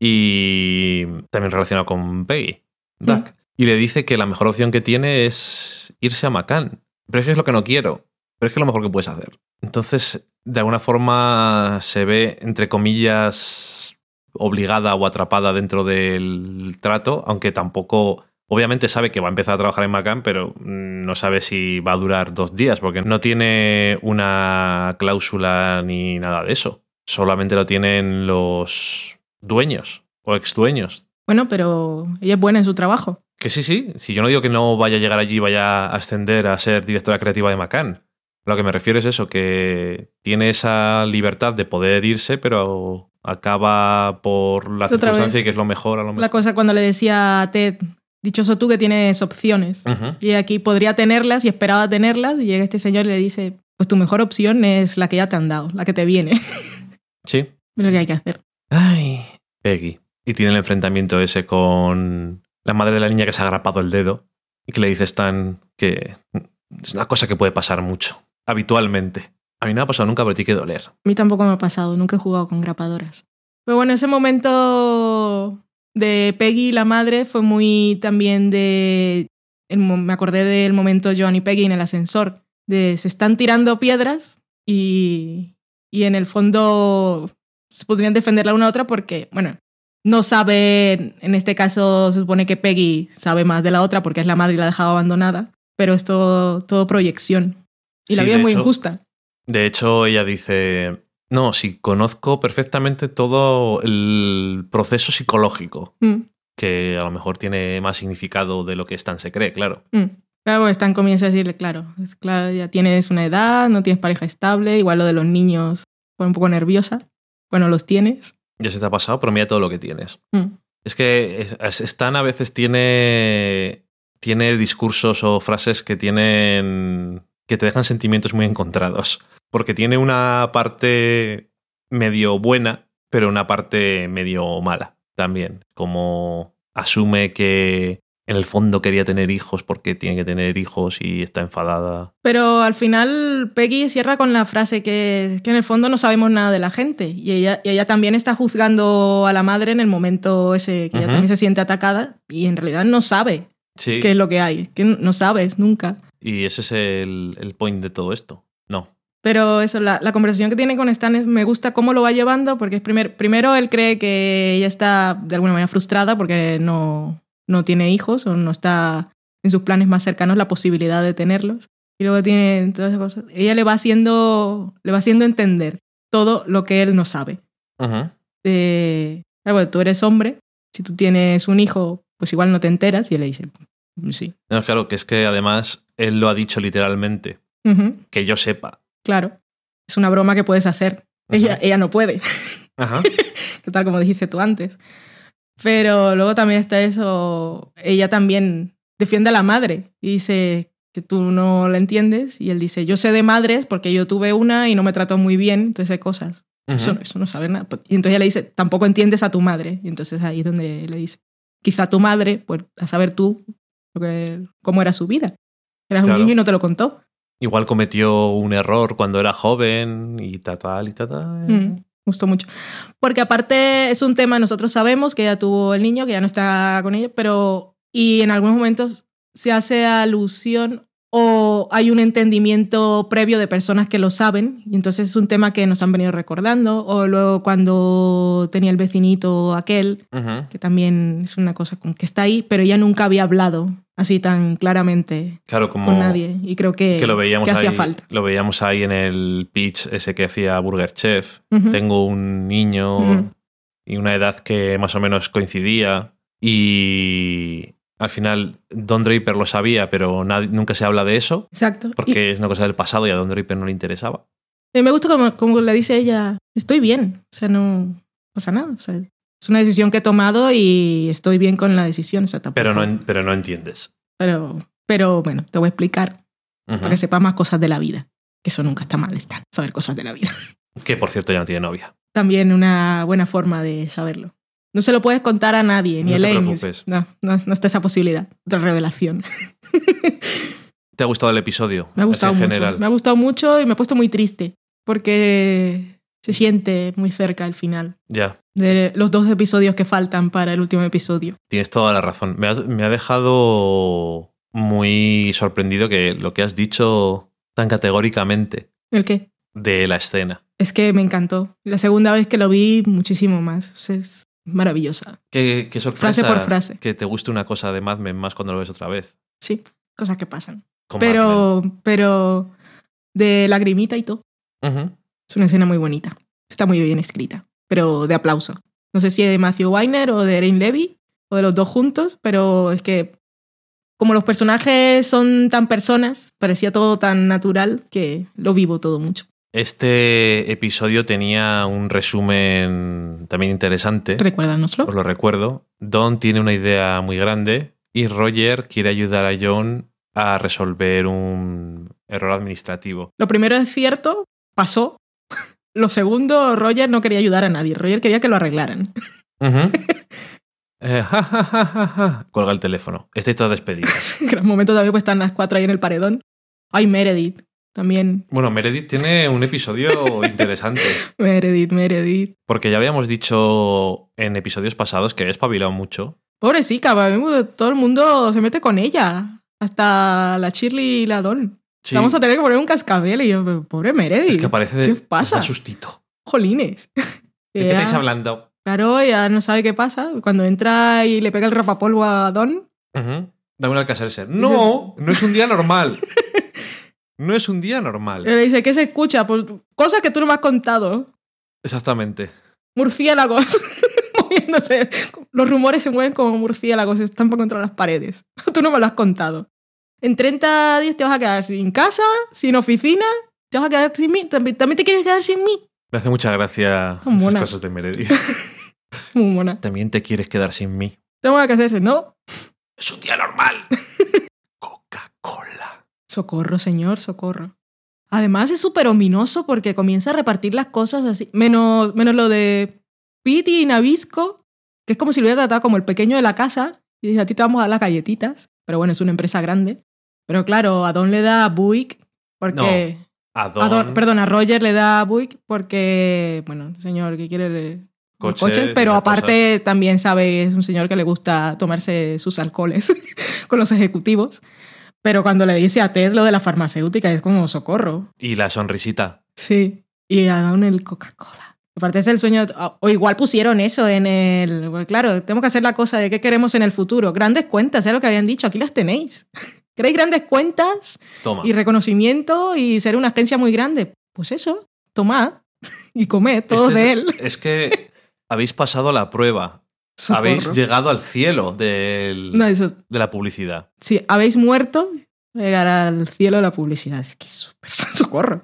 Y también relacionado con Peggy, Duck. Y le dice que la mejor opción que tiene es irse a Macán. Pero es que es lo que no quiero. Pero es que es lo mejor que puedes hacer. Entonces, de alguna forma se ve, entre comillas, obligada o atrapada dentro del trato, aunque tampoco Obviamente sabe que va a empezar a trabajar en Macán, pero no sabe si va a durar dos días, porque no tiene una cláusula ni nada de eso. Solamente lo tienen los dueños o ex dueños. Bueno, pero ella es buena en su trabajo. Que sí, sí. Si yo no digo que no vaya a llegar allí y vaya a ascender a ser directora creativa de Macán. Lo que me refiero es eso, que tiene esa libertad de poder irse, pero acaba por la circunstancia y que es lo mejor a lo mejor. La cosa cuando le decía a Ted, dichoso tú que tienes opciones. Y aquí podría tenerlas y esperaba tenerlas, y llega este señor y le dice, pues tu mejor opción es la que ya te han dado, la que te viene. Sí. Lo que hay que hacer. Ay, Peggy. Y tiene el enfrentamiento ese con la madre de la niña que se ha agrapado el dedo y que le dice Stan que es una cosa que puede pasar mucho, habitualmente. A mí no me ha pasado nunca, pero tiene que doler. A mí tampoco me ha pasado, nunca he jugado con grapadoras. Pero bueno, ese momento de Peggy, la madre, fue muy también de... Me acordé del momento John y Peggy en el ascensor, de se están tirando piedras y, y en el fondo se podrían defender la una a otra porque, bueno, no sabe, en este caso se supone que Peggy sabe más de la otra porque es la madre y la ha dejado abandonada, pero es todo, todo proyección. Y la Sí, vida de es muy hecho- injusta. De hecho, ella dice, no, sí, conozco perfectamente todo el proceso psicológico, Mm, que a lo mejor tiene más significado de lo que Stan se cree, claro. mm. Claro, porque Stan comienza a decirle, claro, es claro, ya tienes una edad, no tienes pareja estable, igual lo de los niños, pone un poco nerviosa. Bueno, los tienes. Ya se te ha pasado, pero mira todo lo que tienes. Mm. Es que Stan a veces tiene, tiene discursos o frases que tienen que te dejan sentimientos muy encontrados. Porque tiene una parte medio buena, pero una parte medio mala también. Como asume que en el fondo quería tener hijos porque tiene que tener hijos y está enfadada. Pero al final Peggy cierra con la frase que, que en el fondo no sabemos nada de la gente. Y ella, y ella también está juzgando a la madre en el momento ese que ella Ujú. también se siente atacada y en realidad no sabe Sí. qué es lo que hay. Que no sabes nunca. Y ese es el, el point de todo esto. No. Pero eso, la, la conversación que tiene con Stan es- me gusta cómo lo va llevando, porque es primer, primero él cree que ella está de alguna manera frustrada porque no, no tiene hijos o no está en sus planes más cercanos la posibilidad de tenerlos. Y luego tiene todas esas cosas. Ella le va haciendo, le va haciendo entender todo lo que él no sabe. De, ah, bueno, tú eres hombre, si tú tienes un hijo, pues igual no te enteras. Y él le dice, sí. No, claro, que es que además él lo ha dicho literalmente. Que yo sepa. claro, es una broma que puedes hacer. Ella, ella no puede. Ajá. que tal como dijiste tú antes. Pero luego también está eso, ella también defiende a la madre y dice que tú no la entiendes y él dice, yo sé de madres porque yo tuve una y no me trató muy bien, entonces hay cosas. Eso, Ujú. eso no sabe nada. Y entonces ella le dice, tampoco entiendes a tu madre. Y entonces ahí es donde le dice, quizá tu madre, pues a saber tú lo que- cómo era su vida. Eras Claro. un niño y no te lo contó. Igual cometió un error cuando era joven y tal, tal y tal. tal. Mm, gustó mucho. Porque aparte es un tema, nosotros sabemos que ella tuvo el niño, que ya no está con ella, pero y en algunos momentos se hace alusión o hay un entendimiento previo de personas que lo saben y entonces es un tema que nos han venido recordando o luego cuando tenía el vecinito aquel que también es una cosa que está ahí pero ella nunca había hablado así tan claramente Claro, como con nadie y creo que, que lo veíamos que ahí. hacía falta Lo veíamos ahí en el pitch ese que hacía Burger Chef. Tengo un niño y una edad que más o menos coincidía. Y al final Don Draper lo sabía, pero nadie- nunca se habla de eso. exacto Y- Porque es una cosa del pasado y a Don Draper no le interesaba. Y me gusta como, como le dice ella, estoy bien, o sea, no pasa nada. O sea, es una decisión que he tomado y estoy bien con la decisión. O sea, tampoco- Pero no, pero no entiendes. pero, pero bueno, te voy a explicar Ujú. para que sepas más cosas de la vida. Que eso nunca está mal, está, saber cosas de la vida. Que por cierto ya no tiene novia. También una buena forma de saberlo. No se lo puedes contar a nadie, ni No a Elaine. No, no, no está esa posibilidad. Otra revelación. ¿Te ha gustado el episodio? Me ha gustado mucho. general. Me ha gustado mucho y me he puesto muy triste porque se siente muy cerca el final. Ya, de los dos episodios que faltan para el último episodio. tienes toda la razón. Me ha dejado muy sorprendido que lo que has dicho tan categóricamente ¿El qué? de la escena. Es que me encantó. La segunda vez que lo vi, muchísimo más. O sea, es maravillosa. Qué, qué sorpresa Frase por frase. que te guste una cosa de Mad Men más cuando lo ves otra vez. Sí, cosas que pasan. con Pero, pero de lagrimita y todo. Es una escena muy bonita. Está muy bien escrita, pero de aplauso. No sé si es de Matthew Weiner o de Erin Levy o de los dos juntos, pero es que como los personajes son tan personas, parecía todo tan natural que lo vivo todo mucho. Este episodio tenía un resumen también interesante. Recuérdanoslo. Os lo recuerdo. Don tiene una idea muy grande y Roger quiere ayudar a John a resolver un error administrativo. Lo primero es cierto, pasó. Lo segundo, Roger no quería ayudar a nadie. Roger quería que lo arreglaran. Ujú. Eh, ja, ja, ja, ja, ja. Cuelga el teléfono. Estáis todas despedidas. Gran momento también, pues están las cuatro ahí en el paredón. Ay, Meredith. También. Bueno, Meredith tiene un episodio interesante. Meredith, Meredith. Porque ya habíamos dicho en episodios pasados que había espabilado mucho. Pobrecita, todo el mundo se mete con ella. Hasta la Shirley y la Don. Sí, Vamos a tener que poner un cascabel y yo, pobre Meredith. es que aparece de ¿Qué pasa? da sustito. Jolines. ¿De qué estáis hablando? Claro, ya no sabe qué pasa. Cuando entra y le pega el rapapolvo a Don. Dame un alcacerse. No, no es un día normal. no es un día normal. Le dice, ¿qué se escucha? Pues cosas que tú no me has contado. Exactamente. Murciélagos moviéndose. Los rumores se mueven como murciélagos, se estampan contra las paredes. Tú no me lo has contado. En 30 días te vas a quedar sin casa, sin oficina, te vas a quedar sin mí. ¿También, te quieres quedar sin mí? Me hace mucha gracia esas cosas de Meredith. Muy buena. También te quieres quedar sin mí. Tengo que hacerse, ¿no? Es un día normal. Coca-Cola. Socorro, señor, socorro. Además es súper ominoso porque comienza a repartir las cosas así. Menos, menos lo de Piti y Nabisco, que es como si lo hubiera tratado como el pequeño de la casa. Y dice, a ti te vamos a dar las galletitas. Pero bueno, es una empresa grande. Pero claro, a Don le da Buick porque... a, Don... Perdón, a Roger le da Buick porque, bueno, señor que quiere coches, pero aparte también sabe, es un señor que le gusta tomarse sus alcoholes con los ejecutivos. Pero cuando le dice a Ted lo de la farmacéutica es como socorro. Y la sonrisita. Sí. Y a Don el Coca-Cola. Aparte es el sueño, o igual pusieron eso en el, claro, tenemos que hacer la cosa de qué queremos en el futuro. Grandes cuentas, es lo que habían dicho, aquí las tenéis. ¿Queréis grandes cuentas y reconocimiento y ser una agencia muy grande? Pues eso, tomad y comed todos de él. Es que habéis pasado la prueba. Habéis llegado al cielo del, de la publicidad. Sí, habéis muerto, llegar al cielo de la publicidad. Es que es súper socorro.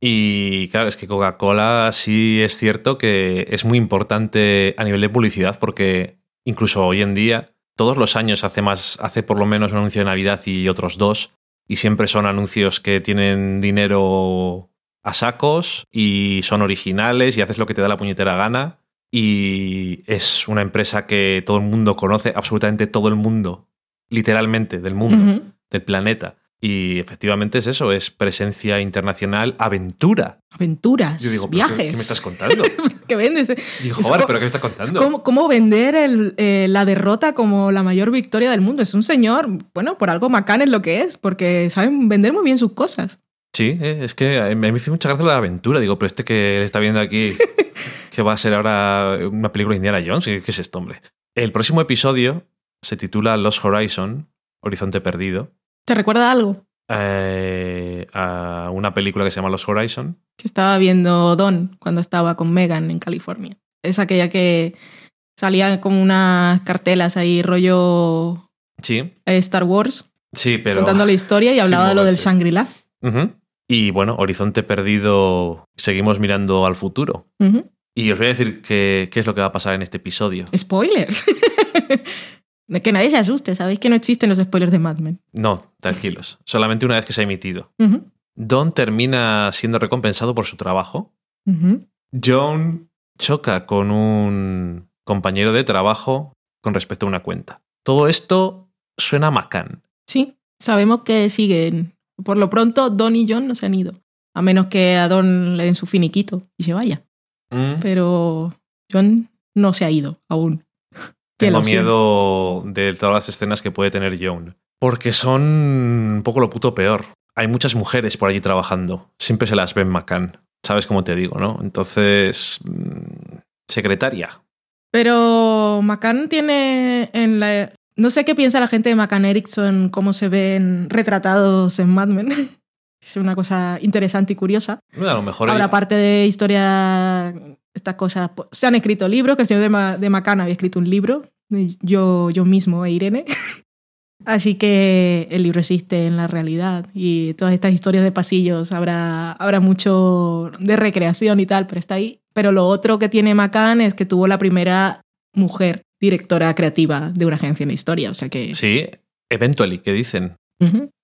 Y claro, es que Coca-Cola sí es cierto que es muy importante a nivel de publicidad porque incluso hoy en día todos los años hace más, hace por lo menos un anuncio de Navidad y otros dos, y siempre son anuncios que tienen dinero a sacos y son originales y haces lo que te da la puñetera gana. Y es una empresa que todo el mundo conoce, absolutamente todo el mundo, literalmente del mundo, del planeta. Y efectivamente es eso, es presencia internacional, aventura. Aventuras, viajes. ¿qué, me estás contando? ¿Qué vendes? Dijo, joder, ¿pero qué me estás contando? ¿Cómo, vender eh, la derrota como la mayor victoria del mundo? Es un señor, bueno, por algo macán es lo que es, porque saben vender muy bien sus cosas. Sí, eh, es que me hizo mucha gracia la aventura. Digo, pero este que está viendo aquí, que va a ser ahora una película de Indiana Jones, ¿qué es esto, hombre? El próximo episodio se titula Lost Horizon, Horizonte Perdido ¿Te recuerda algo? Eh, a una película que se llama Los Horizon. Que estaba viendo Don cuando estaba con Megan en California. Es aquella que salía como unas cartelas ahí, rollo. Sí. Star Wars. Sí, pero. Contando la historia y hablaba de lo del Shangri-La. Y bueno, Horizonte Perdido, seguimos mirando al futuro. Y os voy a decir qué es lo que va a pasar en este episodio. Spoilers. Que nadie se asuste, sabéis que no existen los spoilers de Mad Men. No, tranquilos. Solamente una vez que se ha emitido. Don termina siendo recompensado por su trabajo. John choca con un compañero de trabajo con respecto a una cuenta. Todo esto suena a Sí, sabemos que siguen. Por lo pronto, Don y John no se han ido. A menos que a Don le den su finiquito y se vaya. Mm. Pero John no se ha ido aún. Tengo miedo de todas las escenas que puede tener Joan. Porque son un poco lo puto peor. Hay muchas mujeres por allí trabajando. Siempre se las ven McCann. ¿Sabes cómo te digo, no? Entonces. Mm, secretaria. Pero McCann tiene en la. No sé qué piensa la gente de McCann Erickson, cómo se ven retratados en Mad Men. es una cosa interesante y curiosa. a lo mejor. Ahora, parte de historia estas cosas. Se han escrito libros, que el señor de, de Macana había escrito un libro, yo, yo mismo e Irene. Así que el libro existe en la realidad y todas estas historias de pasillos habrá, habrá mucho de recreación y tal, pero está ahí. Pero lo otro que tiene Macan es que tuvo la primera mujer directora creativa de una agencia en la historia, o sea que... Sí, eventually, que dicen.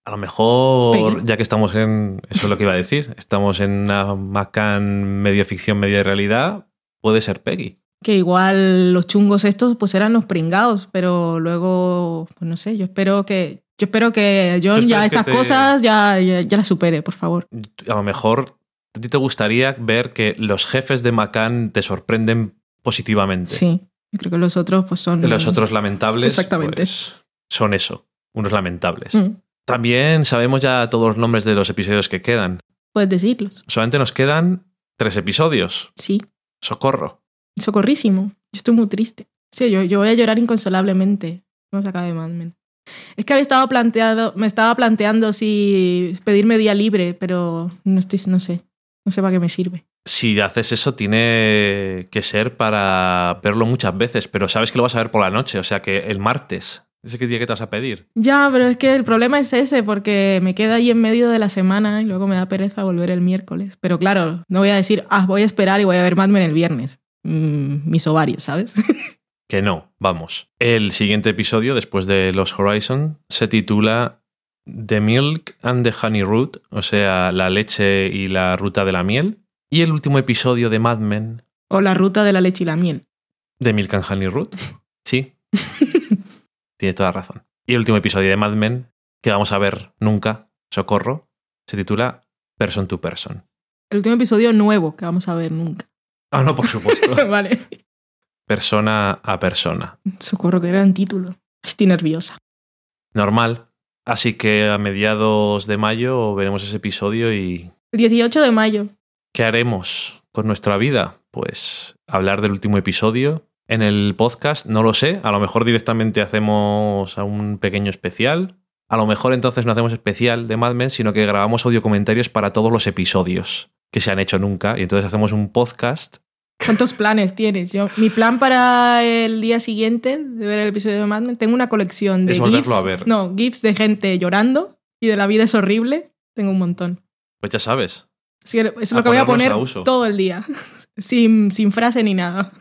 A lo mejor, ya que estamos en. Eso es lo que iba a decir. Estamos en una Macan medio ficción, media realidad. Puede ser Peggy. Que igual los chungos estos pues eran los pringados, pero luego, pues no sé, yo espero que. Yo espero que John ya estas cosas ya, ya, las supere, por favor. A lo mejor a ti te gustaría ver que los jefes de Macan te sorprenden positivamente. Sí, creo que los otros pues son... Los otros lamentables Exactamente. Pues, son eso, unos lamentables. Mm. También sabemos ya todos los nombres de los episodios que quedan. Puedes decirlos. Solamente nos quedan tres episodios. Sí. Socorro. Socorrísimo. Yo estoy muy triste. Sí, yo, yo voy a llorar inconsolablemente. No se acabe Mad Men. Es que había estado planteado, me estaba planteando si pedirme día libre, pero no estoy, no sé. No sé para qué me sirve. Si haces eso, tiene que ser para verlo muchas veces, pero sabes que lo vas a ver por la noche, o sea que el martes. ¿Ese qué día que te vas a pedir? Ya, pero es que el problema es ese, porque me queda ahí en medio de la semana y luego me da pereza volver el miércoles. Pero claro, no voy a decir, ah, voy a esperar y voy a ver Mad Men el viernes. Mm, mis ovarios, ¿sabes? que no, vamos. El siguiente episodio, después de Los Horizon, se titula The Milk and the Honey Root, o sea, la leche y la ruta de la miel. Y el último episodio de Mad Men. O la ruta de la leche y la miel. ¿De Milk and Honey Root? Sí. Tiene toda razón. Y el último episodio de Mad Men, que vamos a ver nunca, socorro, se titula Person to Person. El último episodio nuevo que vamos a ver nunca. Ah, no, por supuesto. vale. Persona a persona. Socorro, que era en título. Estoy nerviosa. Normal. Así que a mediados de mayo veremos ese episodio y... El 18 de mayo. ¿Qué haremos con nuestra vida? Pues hablar del último episodio, en el podcast, no lo sé. A lo mejor directamente hacemos un pequeño especial. A lo mejor entonces no hacemos especial de Mad Men, sino que grabamos audio comentarios para todos los episodios que se han hecho nunca. Y entonces hacemos un podcast. ¿Cuántos planes tienes? Yo, mi plan para el día siguiente de ver el episodio de Mad Men, tengo una colección de es GIFs. A ver. No, GIFs de gente llorando y de la vida es horrible. Tengo un montón. Pues ya sabes. Sí, es lo que voy a poner todo el día. Sin, sin frase ni nada.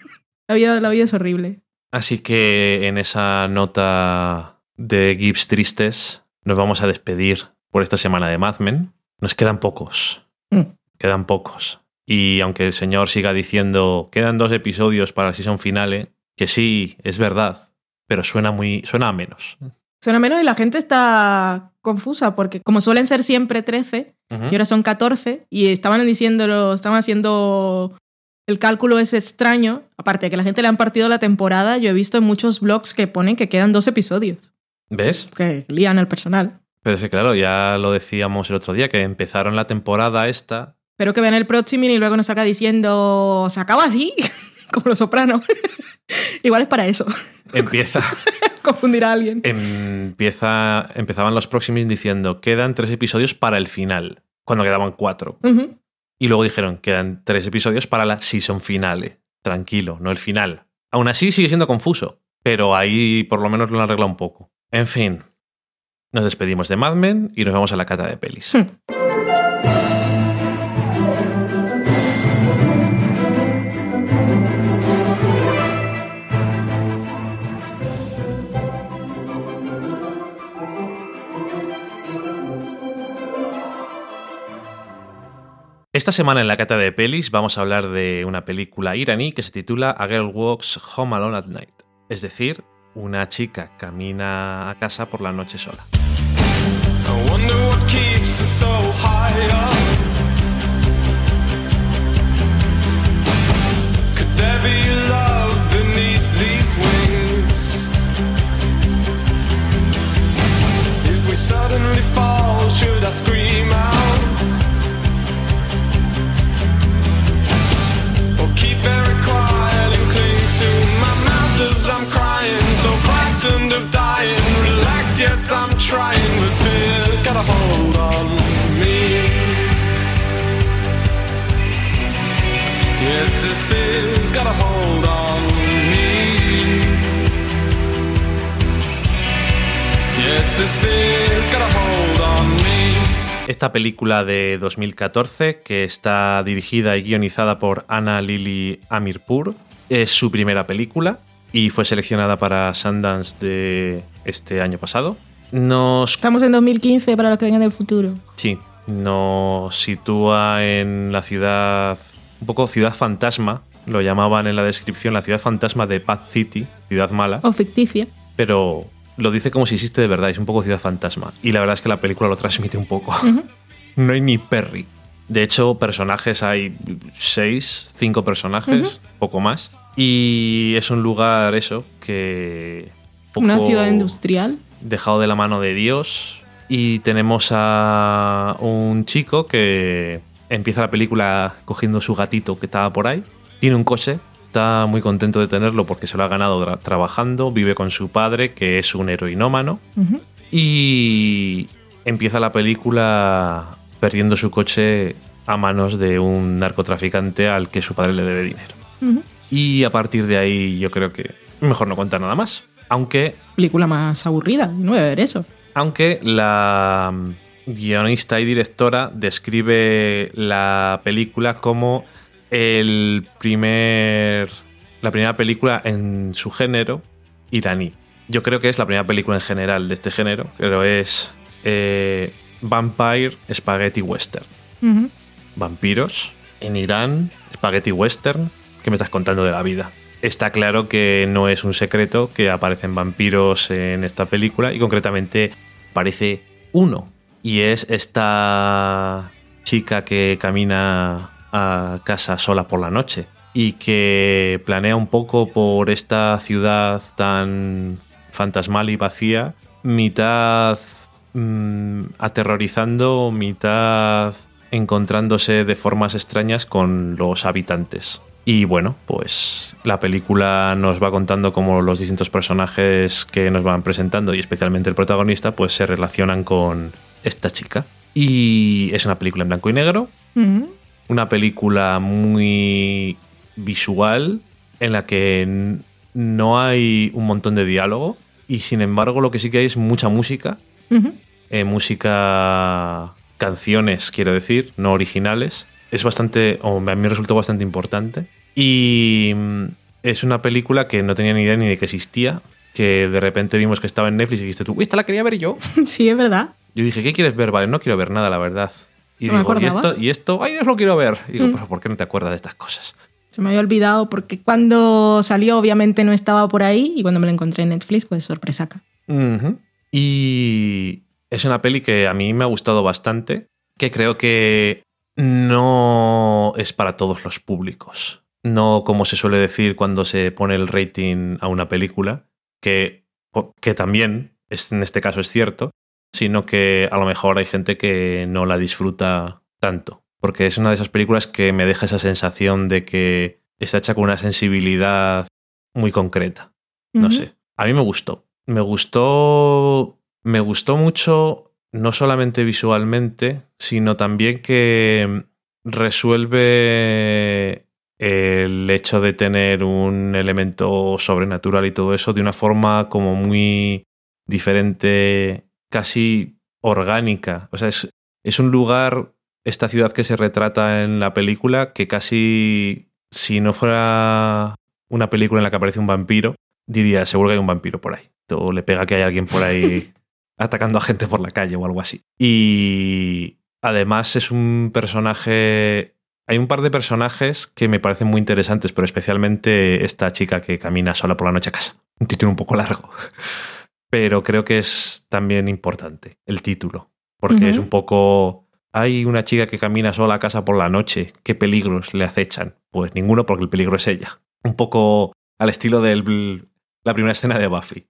La vida, la vida es horrible. Así que en esa nota de GIFs tristes nos vamos a despedir por esta semana de Mad Men. Nos quedan pocos. Mm. Quedan pocos. Y aunque el señor siga diciendo quedan dos episodios para la season finale, que sí, es verdad, pero suena muy. suena a menos. Suena menos y la gente está confusa porque como suelen ser siempre 13 y ahora son 14 y estaban diciéndolo, estaban haciendo el cálculo es extraño. Aparte de que la gente le han partido la temporada, yo he visto en muchos blogs que ponen que quedan dos episodios. ¿Ves? Que lían al personal. Pero que claro, ya lo decíamos el otro día, que empezaron la temporada esta. Pero que vean el próximo y luego nos saca diciendo, se acaba así, como los sopranos. Igual es para eso. Empieza. Confundir a alguien. Empieza, empezaban los próximos diciendo, quedan tres episodios para el final, cuando quedaban cuatro. Y luego dijeron, quedan tres episodios para la season finale. Tranquilo, no el final. Aún así sigue siendo confuso, pero ahí por lo menos lo han arreglado un poco. En fin, nos despedimos de Mad Men y nos vamos a la cata de pelis. Hmm. Esta semana en la cata de pelis vamos a hablar de una película iraní que se titula A Girl Walks Home Alone at Night, es decir, una chica camina a casa por la noche sola. Esta película de 2014, que está dirigida y guionizada por Anna Lily Amirpur, es su primera película y fue seleccionada para Sundance de este año pasado. Nos... Estamos en 2015 para los que vengan del futuro. Sí, nos sitúa en la ciudad, un poco ciudad fantasma, lo llamaban en la descripción la ciudad fantasma de Path City, ciudad mala. O ficticia. Pero lo dice como si existe de verdad, es un poco ciudad fantasma. Y la verdad es que la película lo transmite un poco. No hay ni Perry. De hecho, personajes hay seis, cinco personajes, poco más. Y es un lugar, eso, que. Una ciudad industrial. Dejado de la mano de Dios. Y tenemos a un chico que empieza la película cogiendo su gatito que estaba por ahí. Tiene un coche, está muy contento de tenerlo porque se lo ha ganado trabajando, vive con su padre, que es un heroinómano, y empieza la película perdiendo su coche a manos de un narcotraficante al que su padre le debe dinero. Y a partir de ahí yo creo que mejor no contar nada más. Aunque... Película más aburrida, no voy a ver eso. Aunque la guionista y directora describe la película como el primer, la primera película en su género iraní. Yo creo que es la primera película en general de este género, pero es eh, Vampire Spaghetti Western. Vampiros en Irán, Spaghetti Western. ¿Qué me estás contando de la vida? Está claro que no es un secreto que aparecen vampiros en esta película y concretamente parece uno. Y es esta chica que camina a casa sola por la noche y que planea un poco por esta ciudad tan fantasmal y vacía, mitad mm, aterrorizando, mitad encontrándose de formas extrañas con los habitantes. Y bueno, pues la película nos va contando cómo los distintos personajes que nos van presentando y especialmente el protagonista pues se relacionan con esta chica. Y es una película en blanco y negro, una película muy visual en la que no hay un montón de diálogo y sin embargo lo que sí que hay es mucha música, eh, música, canciones quiero decir, no originales. Es bastante, o a mí resultó bastante importante. Y mm, es una película que no tenía ni idea ni de que existía, que de repente vimos que estaba en Netflix y dijiste tú, uy, esta la quería ver yo. Sí, es verdad. Yo dije, ¿qué quieres ver? Vale, no quiero ver nada, la verdad. Y digo, ¿y esto? ¿y esto? ¡Ay, Dios, lo quiero ver! Y digo, mm. ¿pero por qué no te acuerdas de estas cosas? Se me había olvidado porque cuando salió obviamente no estaba por ahí y cuando me la encontré en Netflix, pues sorpresaca. Y es una peli que a mí me ha gustado bastante, que creo que no es para todos los públicos. No como se suele decir cuando se pone el rating a una película, que, que también es, en este caso es cierto, sino que a lo mejor hay gente que no la disfruta tanto. Porque es una de esas películas que me deja esa sensación de que está hecha con una sensibilidad muy concreta. No sé. A mí me gustó. Me gustó. Me gustó mucho, no solamente visualmente, sino también que resuelve el hecho de tener un elemento sobrenatural y todo eso de una forma como muy diferente casi orgánica. O sea, es, es un lugar, esta ciudad que se retrata en la película, que casi si no fuera una película en la que aparece un vampiro, diría, seguro que hay un vampiro por ahí. O le pega que hay alguien por ahí atacando a gente por la calle o algo así. Y además es un personaje... Hay un par de personajes que me parecen muy interesantes, pero especialmente esta chica que camina sola por la noche a casa. Un título un poco largo pero creo que es también importante el título, porque es un poco... Hay una chica que camina sola a casa por la noche, ¿qué peligros le acechan? Pues ninguno porque el peligro es ella. Un poco al estilo de la primera escena de Buffy.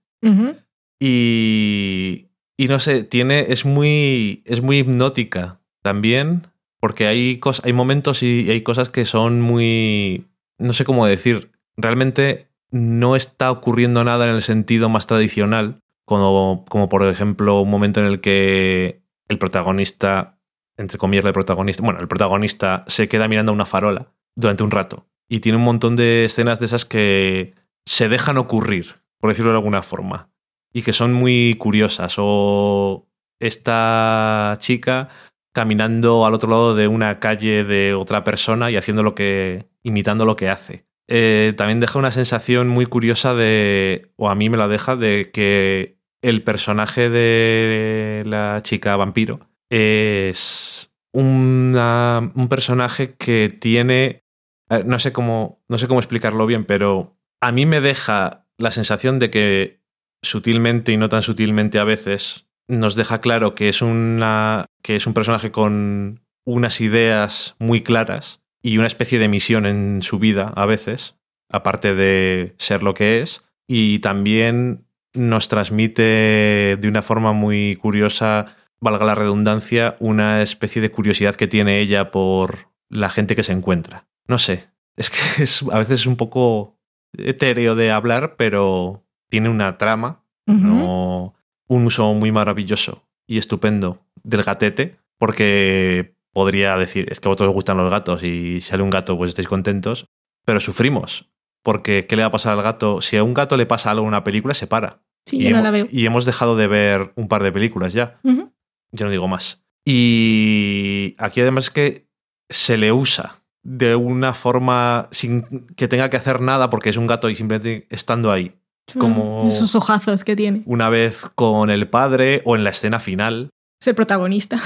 Y, y no sé, tiene, es muy, es muy hipnótica también, porque hay, hay momentos y hay cosas que son muy, no sé cómo decir, realmente no está ocurriendo nada en el sentido más tradicional, como, como por ejemplo un momento en el que el protagonista, entre comillas el protagonista, bueno, el protagonista se queda mirando una farola durante un rato. Y tiene un montón de escenas de esas que se dejan ocurrir, por decirlo de alguna forma, y que son muy curiosas. O esta chica caminando al otro lado de una calle de otra persona y haciendo lo que. imitando lo que hace. Eh, también deja una sensación muy curiosa de. o a mí me la deja, de que el personaje de la chica vampiro es un personaje que tiene. Eh, no sé cómo. No sé cómo explicarlo bien, pero a mí me deja la sensación de que sutilmente y no tan sutilmente a veces nos deja claro que es una. que es un personaje con unas ideas muy claras y una especie de misión en su vida a veces, aparte de ser lo que es, y también nos transmite de una forma muy curiosa, valga la redundancia, una especie de curiosidad que tiene ella por la gente que se encuentra. No sé, Es que es, a veces es un poco etéreo de hablar, pero tiene una trama, no un uso muy maravilloso y estupendo del gatete, porque podría decir, es que a vosotros os gustan los gatos y si sale un gato pues estáis contentos, pero sufrimos, porque ¿qué le va a pasar al gato? Si a un gato le pasa algo en una película, se para. Sí, y, yo no hemos, la veo. y hemos dejado de ver un par de películas ya. Yo no digo más. Y aquí además es que se le usa de una forma sin que tenga que hacer nada porque es un gato y simplemente estando ahí. Como- Esos ojazos que tiene. Una vez con el padre o en la escena final. Es el protagonista.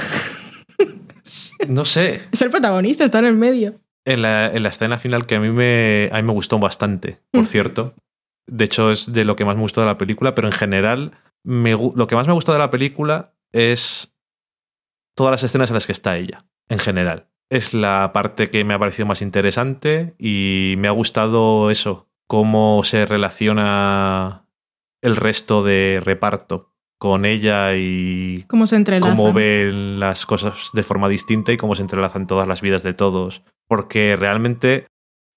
No sé, Es el protagonista, está en el medio. en la, en la escena final que a mí me, a mí me gustó bastante, por Mm. cierto. De hecho, es de lo que más me gustó de la película, pero en general, me lo que más me gustó de la película es todas las escenas en las que está ella, en general. Es la parte que me ha parecido más interesante y me ha gustado eso, cómo se relaciona el resto de reparto con ella y Cómo se entrelazan. cómo ven las cosas de forma distinta y cómo se entrelazan todas las vidas de todos. Porque realmente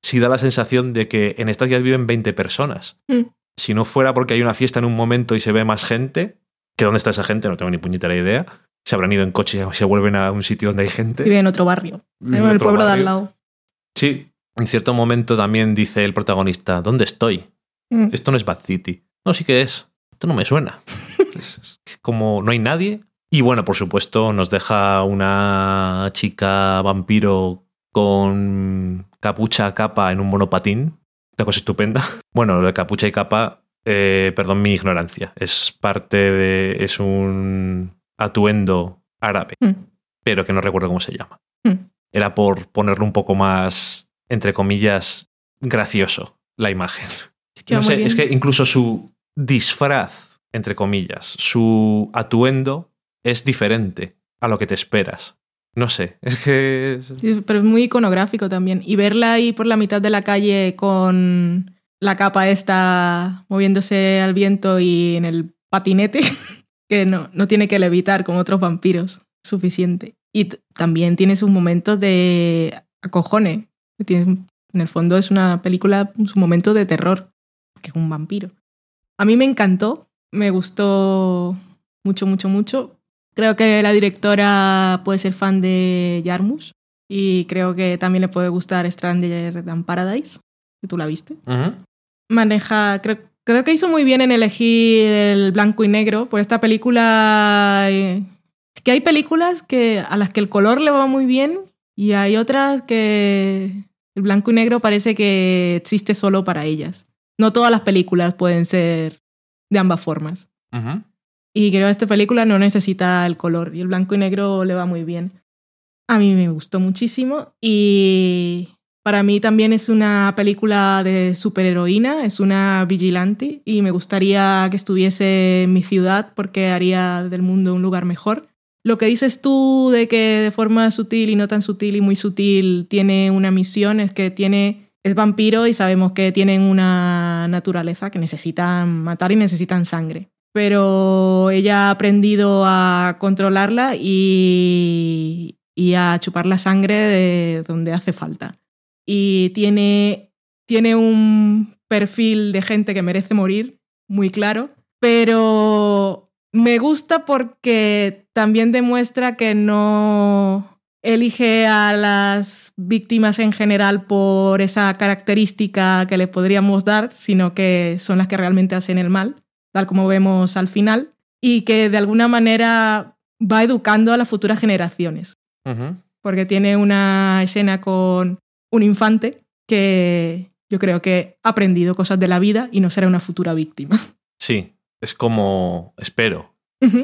sí da la sensación de que en estas días viven 20 personas. Mm. Si no fuera porque hay una fiesta en un momento y se ve más gente, que dónde está esa gente, no tengo ni puñetera idea. Se habrán ido en coche y se vuelven a un sitio donde hay gente. Vive en otro barrio. En en el pueblo de al lado. Sí. En cierto momento también dice el protagonista, ¿dónde estoy? Mm. Esto no es Bad City. No, sí que es. Esto no me suena. es como no hay nadie. Y bueno, por supuesto, nos deja una chica vampiro con capucha, capa en un monopatín. Una cosa estupenda. Bueno, lo de capucha y capa, eh, perdón mi ignorancia. Es parte de. Es un atuendo árabe, Mm. pero que no recuerdo cómo se llama. Mm. Era por ponerlo un poco más, entre comillas, gracioso la imagen. No sé, es que incluso su disfraz, entre comillas, su atuendo es diferente a lo que te esperas. No sé, es que... Pero es muy iconográfico también. Y verla ahí por la mitad de la calle con la capa esta moviéndose al viento y en el patinete, que no, no tiene que levitar como otros vampiros, suficiente. Y también tiene sus momentos de acojone. que tiene- en el fondo es una película, su momento de terror, que es un vampiro. A mí me encantó, me gustó mucho, mucho, mucho. Creo que la directora puede ser fan de Jarmusch y creo que también le puede gustar Stranger Than Paradise, que tú la viste. Maneja, creo, creo que hizo muy bien en elegir el blanco y negro, por esta película... eh, es que hay películas que, a las que el color le va muy bien y hay otras que el blanco y negro parece que existe solo para ellas. No todas las películas pueden ser de ambas formas. Y creo que esta película no necesita el color y el blanco y negro le va muy bien. A mí me gustó muchísimo y para mí también es una película de superheroína, es una vigilante y me gustaría que estuviese en mi ciudad porque haría del mundo un lugar mejor. Lo que dices tú de que de forma sutil y no tan sutil y muy sutil tiene una misión es que tiene es vampiro y sabemos que tienen una naturaleza que necesitan matar y necesitan sangre pero ella ha aprendido a controlarla y, y a chupar la sangre de donde hace falta. Y tiene, tiene un perfil de gente que merece morir, muy claro, pero me gusta porque también demuestra que no elige a las víctimas en general por esa característica que les podríamos dar, sino que son las que realmente hacen el mal tal como vemos al final, y que de alguna manera va educando a las futuras generaciones, porque tiene una escena con un infante que yo creo que ha aprendido cosas de la vida y no será una futura víctima. Sí, es como espero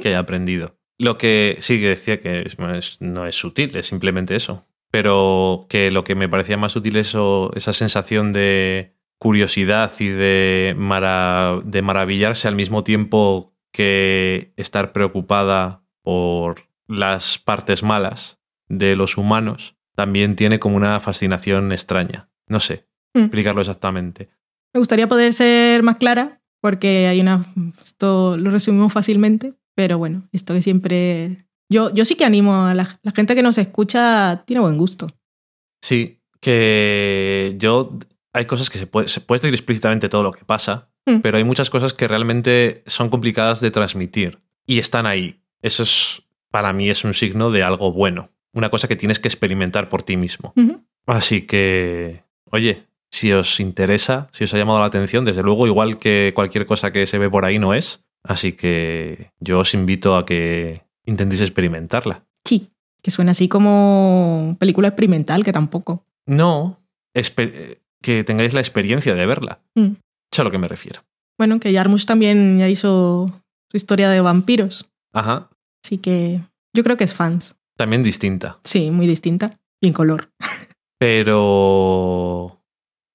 que haya aprendido. Lo que sí que decía que es- no es sutil, es simplemente eso. Pero que lo que me parecía más útil es esa sensación de curiosidad y de maravillarse al mismo tiempo que estar preocupada por las partes malas de los humanos, también tiene como una fascinación extraña. No sé Mm. explicarlo exactamente. Me gustaría poder ser más clara, porque hay una. Esto lo resumimos fácilmente, pero bueno, esto que siempre. Yo, yo sí que animo a la, la gente que nos escucha, tiene buen gusto. Sí, que yo hay cosas que se puede, se puede decir explícitamente todo lo que pasa, Mm. pero hay muchas cosas que realmente son complicadas de transmitir y están ahí. Eso es, para mí, es un signo de algo bueno. Una cosa que tienes que experimentar por ti mismo. Así que, oye, si os interesa, si os ha llamado la atención, desde luego, igual que cualquier cosa que se ve por ahí no es. Así que yo os invito a que intentéis experimentarla. Sí, que suena así como película experimental, que tampoco. No, que tengáis la experiencia de verla. Mm. Es a lo que me refiero. Bueno, que Jarmusch también ya hizo su historia de vampiros, Ajá, así que yo creo que es fans. También distinta. Sí, muy distinta y en color. Pero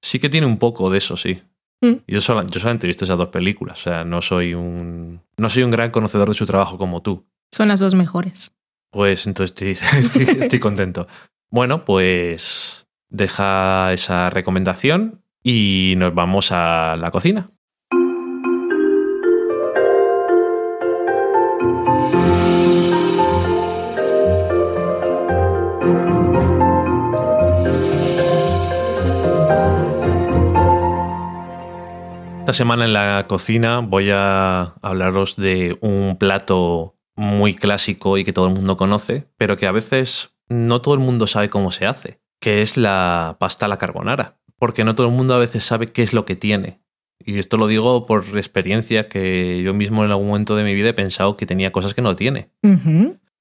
sí que tiene un poco de eso, sí. Mm. Yo, sola- yo solamente he visto esas dos películas. O sea, no soy un. No soy un gran conocedor de su trabajo como tú. Son las dos mejores. Pues entonces estoy, estoy- estoy contento. Bueno, pues deja esa recomendación y nos vamos a la cocina. Esta semana en la cocina voy a hablaros de un plato muy clásico y que todo el mundo conoce, pero que a veces no todo el mundo sabe cómo se hace, que es la pasta a la carbonara, porque no todo el mundo a veces sabe qué es lo que tiene. Y esto lo digo por experiencia que yo mismo en algún momento de mi vida he pensado que tenía cosas que no tiene.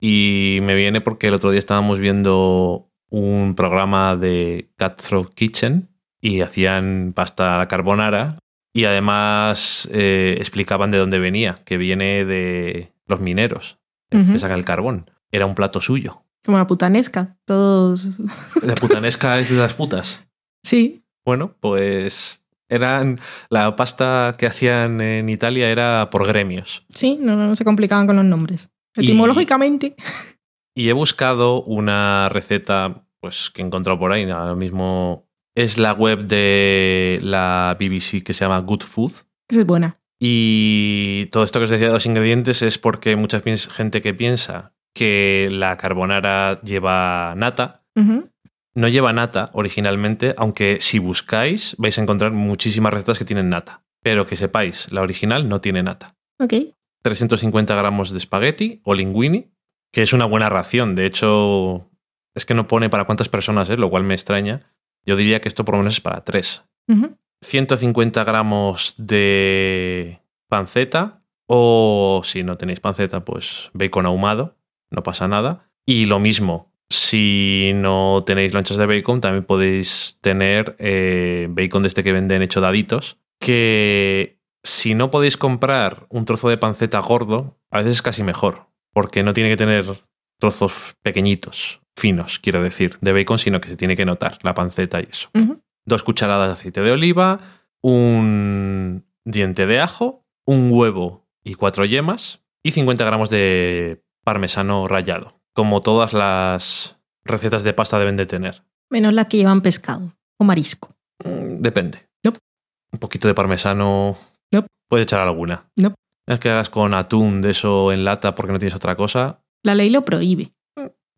Y me viene porque el otro día estábamos viendo un programa de Cutthroat Kitchen y hacían pasta a la carbonara y además eh, explicaban de dónde venía, que viene de los mineros Ujú. que sacan el carbón. Era un plato suyo. Como la putanesca. Todos. La putanesca es de las putas. Sí. Bueno, pues eran la pasta que hacían en Italia era por gremios. Sí, no, no se complicaban con los nombres. Y- Etimológicamente. Y he buscado una receta pues, que he encontrado por ahí. Ahora mismo es la web de la BBC que se llama Good Food. Esa es buena. Y todo esto que os decía de los ingredientes es porque mucha gente que piensa que la carbonara lleva nata. No lleva nata originalmente, aunque si buscáis vais a encontrar muchísimas recetas que tienen nata. Pero que sepáis, la original no tiene nata. Ok. 350 gramos de espagueti o linguini, que es una buena ración. De hecho, es que no pone para cuántas personas es, lo cual me extraña. Yo diría que esto por lo menos es para tres. Ujú. 150 gramos de panceta o si no tenéis panceta, pues bacon ahumado, no pasa nada. Y lo mismo, si no tenéis lonchas de bacon, también podéis tener eh, bacon de este que venden hecho daditos, que si no podéis comprar un trozo de panceta gordo, a veces es casi mejor, porque no tiene que tener trozos pequeñitos, finos, quiero decir, de bacon, sino que se tiene que notar la panceta y eso dos cucharadas de aceite de oliva, un diente de ajo, un huevo y cuatro yemas y 50 gramos de parmesano rallado, como todas las recetas de pasta deben de tener. Menos las que llevan pescado o marisco. Mm, Depende. Nope. Un poquito de parmesano. Nope. Puedes echar alguna. Nope. No es que hagas con atún de eso en lata porque no tienes otra cosa. La ley lo prohíbe.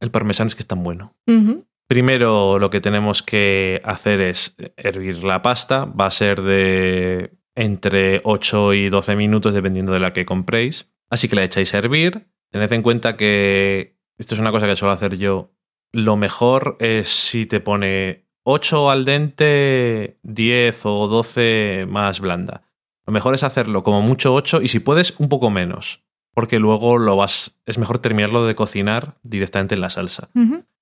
El parmesano es que es tan bueno. Primero lo que tenemos que hacer es hervir la pasta. Va a ser de entre 8 y 12 minutos dependiendo de la que compréis. Así que la echáis a hervir. Tened en cuenta que esto es una cosa que suelo hacer yo. Lo mejor es si te pone 8 al dente, 10 o 12 más blanda. Lo mejor es hacerlo como mucho 8 y si puedes un poco menos. Porque luego lo vas. Es mejor terminarlo de cocinar directamente en la salsa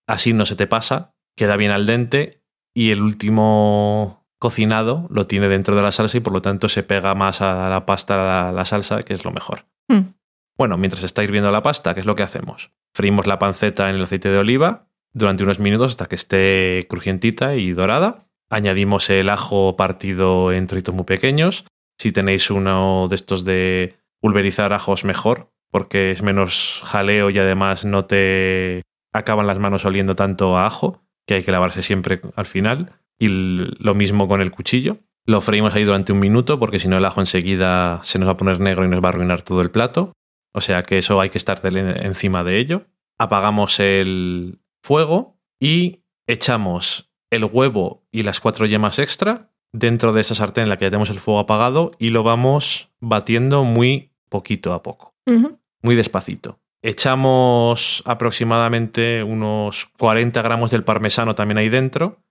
así no se te pasa, queda bien al dente y el último cocinado lo tiene dentro de la salsa y por lo tanto se pega más a la pasta la, la salsa, que es lo mejor. Mm. Bueno, mientras está hirviendo la pasta, ¿qué es lo que hacemos? Freímos la panceta en el aceite de oliva durante unos minutos hasta que esté crujientita y dorada. Añadimos el ajo partido en trocitos muy pequeños. Si tenéis uno de estos de pulverizar ajos, mejor, porque es menos jaleo y además no te acaban las manos oliendo tanto a ajo, que hay que lavarse siempre al final. Y lo mismo con el cuchillo. Lo freímos ahí durante un minuto, porque si no el ajo enseguida se nos va a poner negro y nos va a arruinar todo el plato. O sea que eso hay que estar encima de ello. Apagamos el fuego y echamos el huevo y las cuatro yemas extra dentro de esa sartén en la que ya tenemos el fuego apagado y lo vamos batiendo muy poquito a poco, muy despacito. Echamos aproximadamente unos 40 gramos del parmesano también ahí dentro,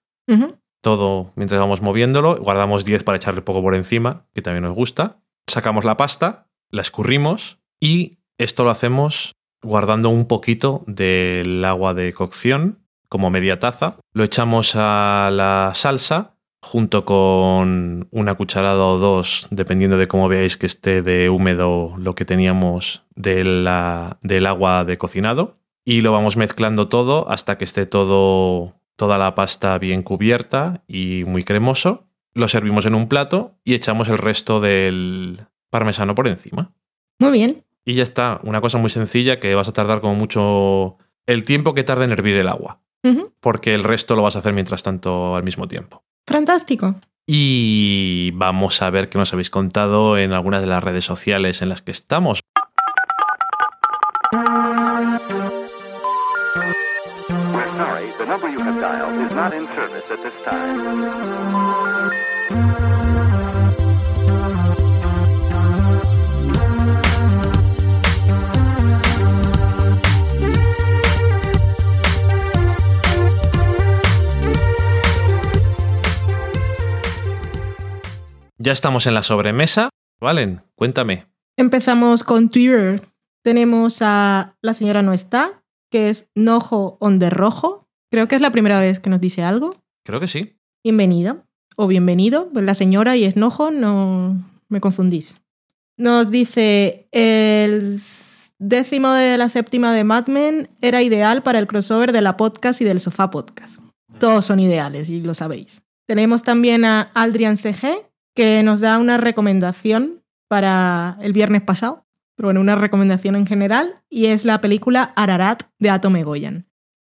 todo mientras vamos moviéndolo. Guardamos 10 para echarle poco por encima, que también nos gusta. Sacamos la pasta, la escurrimos y esto lo hacemos guardando un poquito del agua de cocción, como media taza. Lo echamos a la salsa junto con una cucharada o dos, dependiendo de cómo veáis que esté de húmedo lo que teníamos de la- del agua de cocinado. Y lo vamos mezclando todo hasta que esté todo, toda la pasta bien cubierta y muy cremoso. Lo servimos en un plato y echamos el resto del parmesano por encima. Muy bien. Y ya está, una cosa muy sencilla que vas a tardar como mucho el tiempo que tarda en hervir el agua, porque el resto lo vas a hacer mientras tanto al mismo tiempo. Fantástico. Y vamos a ver qué nos habéis contado en algunas de las redes sociales en las que estamos. Ya estamos en la sobremesa. Valen, cuéntame. Empezamos con Twitter. Tenemos a La señora no está, que es Nojo on the Rojo. Creo que es la primera vez que nos dice algo. Creo que sí. Bienvenida o bienvenido. Pues La señora y es Nojo, no me confundís. Nos dice, el décimo de la séptima de Mad Men era ideal para el crossover de la podcast y del sofá podcast. Todos son ideales y lo sabéis. Tenemos también a Aldrian CG, que nos da una recomendación para el viernes pasado, pero bueno, una recomendación en general, y es la película Ararat de Atome Goyan.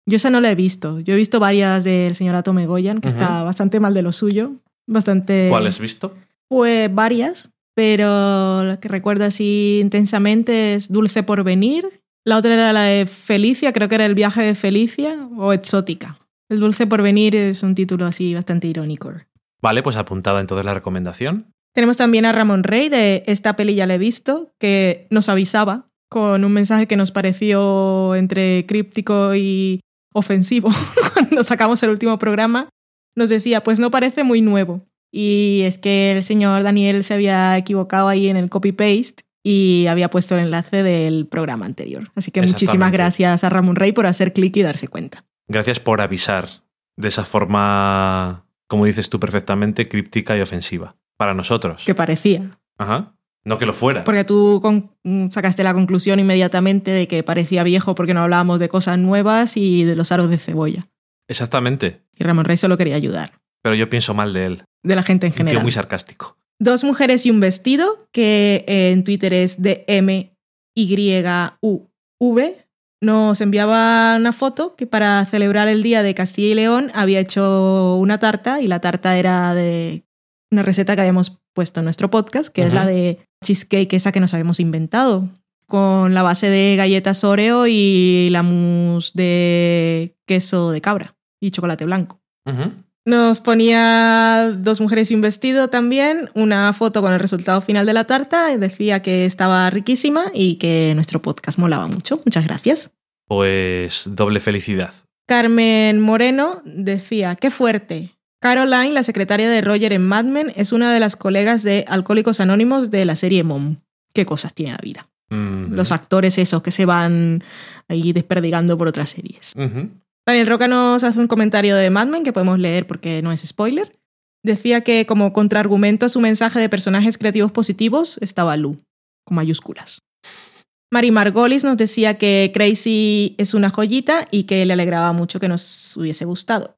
Yo esa no la he visto. Yo he visto varias del señor Atome Goyan, que está bastante mal de lo suyo. Bastante. ¿Cuál has visto? Pues varias, pero la que recuerdo así intensamente es Dulce por venir. La otra era la de Felicia, creo que era el viaje de Felicia o Exótica. El Dulce por venir es un título así bastante irónico. Vale, pues apuntada entonces la recomendación. Tenemos también a Ramón Rey de Esta peli ya la he visto, que nos avisaba con un mensaje que nos pareció entre críptico y ofensivo cuando sacamos el último programa. Nos decía, pues no parece muy nuevo. Y es que el señor Daniel se había equivocado ahí en el copy-paste y había puesto el enlace del programa anterior. Así que muchísimas gracias a Ramón Rey por hacer clic y darse cuenta. Gracias por avisar de esa forma, como dices tú perfectamente, críptica y ofensiva. Para nosotros. Que parecía. Ajá. No que lo fuera. Porque tú mm, sacaste la conclusión inmediatamente de que parecía viejo porque no hablábamos de cosas nuevas y de los aros de cebolla. Exactamente. Y Ramón Rey solo quería ayudar. Pero yo pienso mal de él. De la gente en Un tío general. muy sarcástico. Dos mujeres y un vestido, que en Twitter es de MYUV, nos enviaba una foto que para celebrar el día de Castilla y León había hecho una tarta y la tarta era de una receta que habíamos puesto en nuestro podcast, que es la de cheesecake esa que nos habíamos inventado, con la base de galletas Oreo y la mousse de queso de cabra y chocolate blanco. Nos ponía dos mujeres y un vestido también, una foto con el resultado final de la tarta, decía que estaba riquísima y que nuestro podcast molaba mucho. Muchas gracias. Pues doble felicidad. Carmen Moreno decía, qué fuerte. Caroline, la secretaria de Roger en Mad Men, es una de las colegas de Alcohólicos Anónimos de la serie Mom. Qué cosas tiene la vida. Mm. Los actores esos que se van ahí desperdigando por otras series. Daniel Roca nos hace un comentario de Mad Men que podemos leer porque no es spoiler. Decía que como contraargumento a su mensaje de personajes creativos positivos estaba Lu, con mayúsculas. Mari Margolis nos decía que Crazy es una joyita y que le alegraba mucho que nos hubiese gustado.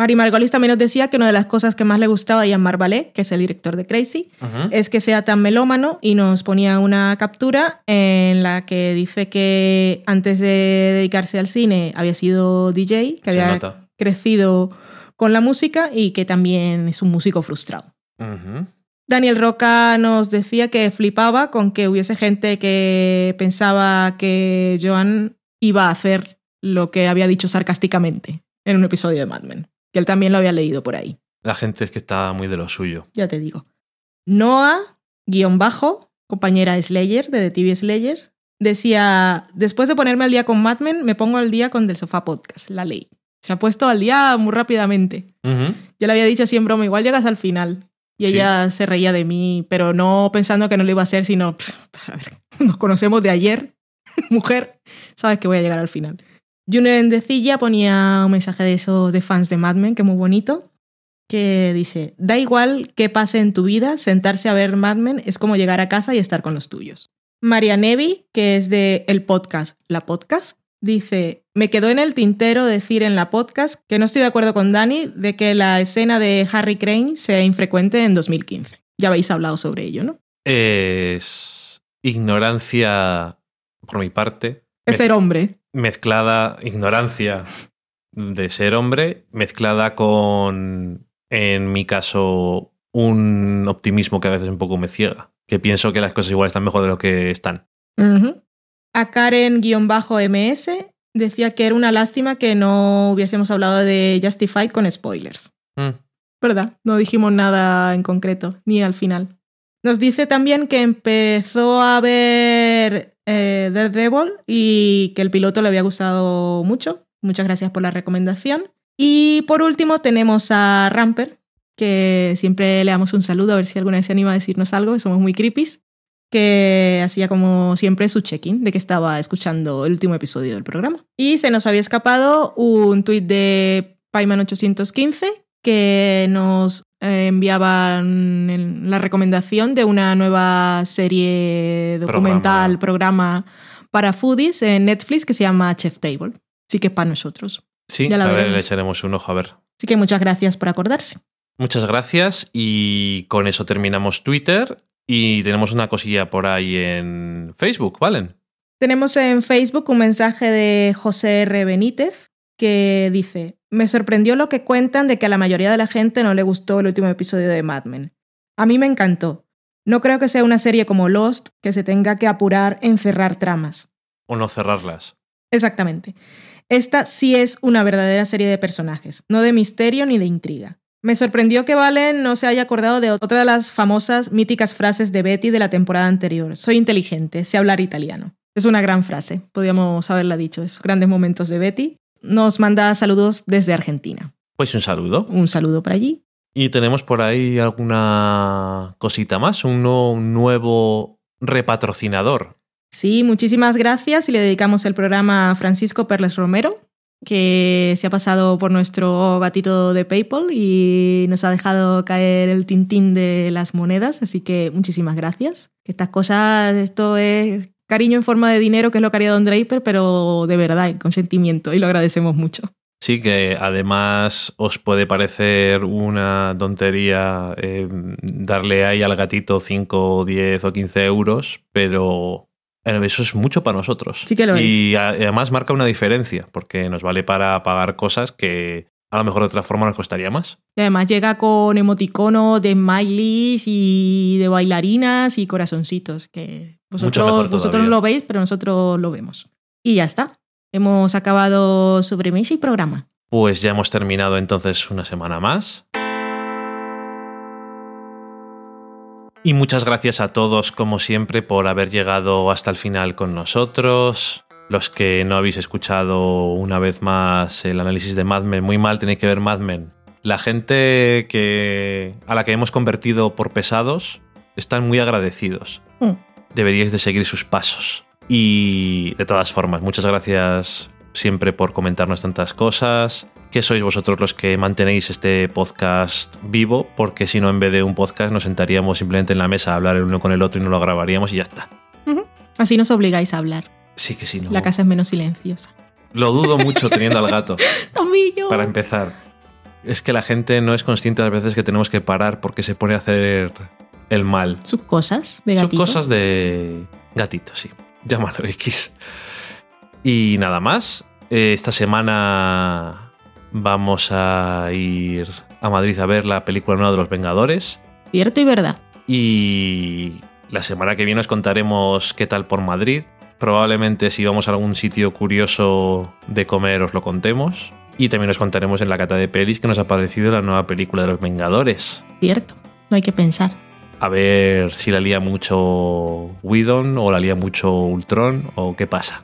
Mari Margolis también nos decía que una de las cosas que más le gustaba a Jean-Marc Vallée, que es el director de Crazy, es que sea tan melómano y nos ponía una captura en la que dice que antes de dedicarse al cine había sido DJ, que Se había nota. crecido con la música y que también es un músico frustrado. Daniel Roca nos decía que flipaba con que hubiese gente que pensaba que Joan iba a hacer lo que había dicho sarcásticamente en un episodio de Mad Men. Que él también lo había leído por ahí. La gente es que está muy de lo suyo. Ya te digo. Noah, guion bajo, compañera Slayer de The TV Slayers, decía, después de ponerme al día con Mad Men, me pongo al día con Del Sofá Podcast, la ley. Se ha puesto al día muy rápidamente. Yo le había dicho así en broma, igual llegas al final. Y Sí. ella se reía de mí, pero no pensando que no lo iba a hacer, sino, "Pff, a ver, nos conocemos de ayer, mujer, sabes que voy a llegar al final. Junior Endecilla ponía un mensaje de esos de fans de Mad Men, que es muy bonito, que dice, da igual qué pase en tu vida, sentarse a ver Mad Men es como llegar a casa y estar con los tuyos. María Nevi, que es de el podcast La Podcast, dice, me quedó en el tintero decir en la podcast que no estoy de acuerdo con Dani de que la escena de Harry Crane sea infrecuente en 2015. Ya habéis hablado sobre ello, ¿no? Es ignorancia por mi parte. Es ser hombre. mezclada ignorancia de ser hombre, mezclada con, en mi caso, un optimismo que a veces un poco me ciega. Que pienso que las cosas igual están mejor de lo que están. Ujú. A Karen-MS decía que era una lástima que no hubiésemos hablado de Justified con spoilers. Mm. ¿Verdad? No dijimos nada en concreto, ni al final. Nos dice también que empezó a ver eh, Daredevil y que el piloto le había gustado mucho. Muchas gracias por la recomendación. Y por último tenemos a Ramper, que siempre le damos un saludo a ver si alguna vez se anima a decirnos algo, que somos muy creepies, que hacía como siempre su check-in de que estaba escuchando el último episodio del programa. Y se nos había escapado un tuit de Paiman815 que nos enviaban la recomendación de una nueva serie documental, programa, para foodies en Netflix que se llama Chef Table. Sí que es para nosotros. Sí, Ya la a ver, le echaremos un ojo a ver. Así que muchas gracias por acordarse. Muchas gracias y con eso terminamos Twitter y tenemos una cosilla por ahí en Facebook, ¿valen? Tenemos en Facebook un mensaje de José R. Benítez que dice, me sorprendió lo que cuentan de que a la mayoría de la gente no le gustó el último episodio de Mad Men. A mí me encantó. No creo que sea una serie como Lost que se tenga que apurar en cerrar tramas. O no cerrarlas. Exactamente. Esta sí es una verdadera serie de personajes, no de misterio ni de intriga. Me sorprendió que Valen no se haya acordado de otra de las famosas míticas frases de Betty de la temporada anterior. Soy inteligente, sé hablar italiano. Es una gran frase, podríamos haberla dicho, esos grandes momentos de Betty. Nos manda saludos desde Argentina. Pues un saludo. Un saludo para allí. Y tenemos por ahí alguna cosita más, un, un nuevo repatrocinador. Sí, muchísimas gracias y le dedicamos el programa a Francisco Perles Romero, que se ha pasado por nuestro gatito de PayPal y nos ha dejado caer el tintín de las monedas, así que muchísimas gracias. Estas cosas, esto es cariño en forma de dinero, que es lo que haría Don Draper, pero de verdad, con sentimiento, y lo agradecemos mucho. Sí, que además os puede parecer una tontería eh, darle ahí al gatito 5, 10 o 15 euros, pero eso es mucho para nosotros. Sí que lo y además marca una diferencia, porque nos vale para pagar cosas que a lo mejor de otra forma nos costaría más. Y además llega con emoticono de smileys y de bailarinas y corazoncitos, que vosotros, vosotros no lo veis, pero nosotros lo vemos. Y ya está. Hemos acabado sobremesa y programa. Pues ya hemos terminado entonces una semana más. Y muchas gracias a todos, como siempre, por haber llegado hasta el final con nosotros. Los que no habéis escuchado una vez más el análisis de Mad Men, muy mal tenéis que ver Mad Men. La gente que, a la que hemos convertido por pesados están muy agradecidos. Mm. Deberíais de seguir sus pasos. Y de todas formas, muchas gracias siempre por comentarnos tantas cosas. Que sois vosotros los que mantenéis este podcast vivo, porque si no, en vez de un podcast, nos sentaríamos simplemente en la mesa a hablar el uno con el otro y no lo grabaríamos y ya está. Así nos obligáis a hablar. Sí que sí, no. La casa es menos silenciosa. Lo dudo mucho teniendo al gato, Tomillo. para empezar. Es que la gente no es consciente a veces que tenemos que parar porque se pone a hacer el mal. Sus cosas de gatito. cosas de gatito, sí. Llámalo X. Y nada más. Eh, Esta semana vamos a ir a Madrid a ver la película nueva de los Vengadores. Cierto y verdad. Y la semana que viene os contaremos qué tal por Madrid. Probablemente si vamos a algún sitio curioso de comer os lo contemos. Y también os contaremos en la cata de pelis que nos ha parecido la nueva película de los Vengadores. Cierto, no hay que pensar. A ver si la lía mucho Whedon o la lía mucho Ultron o qué pasa.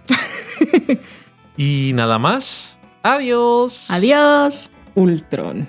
y nada más. Adiós. Adiós. Ultron.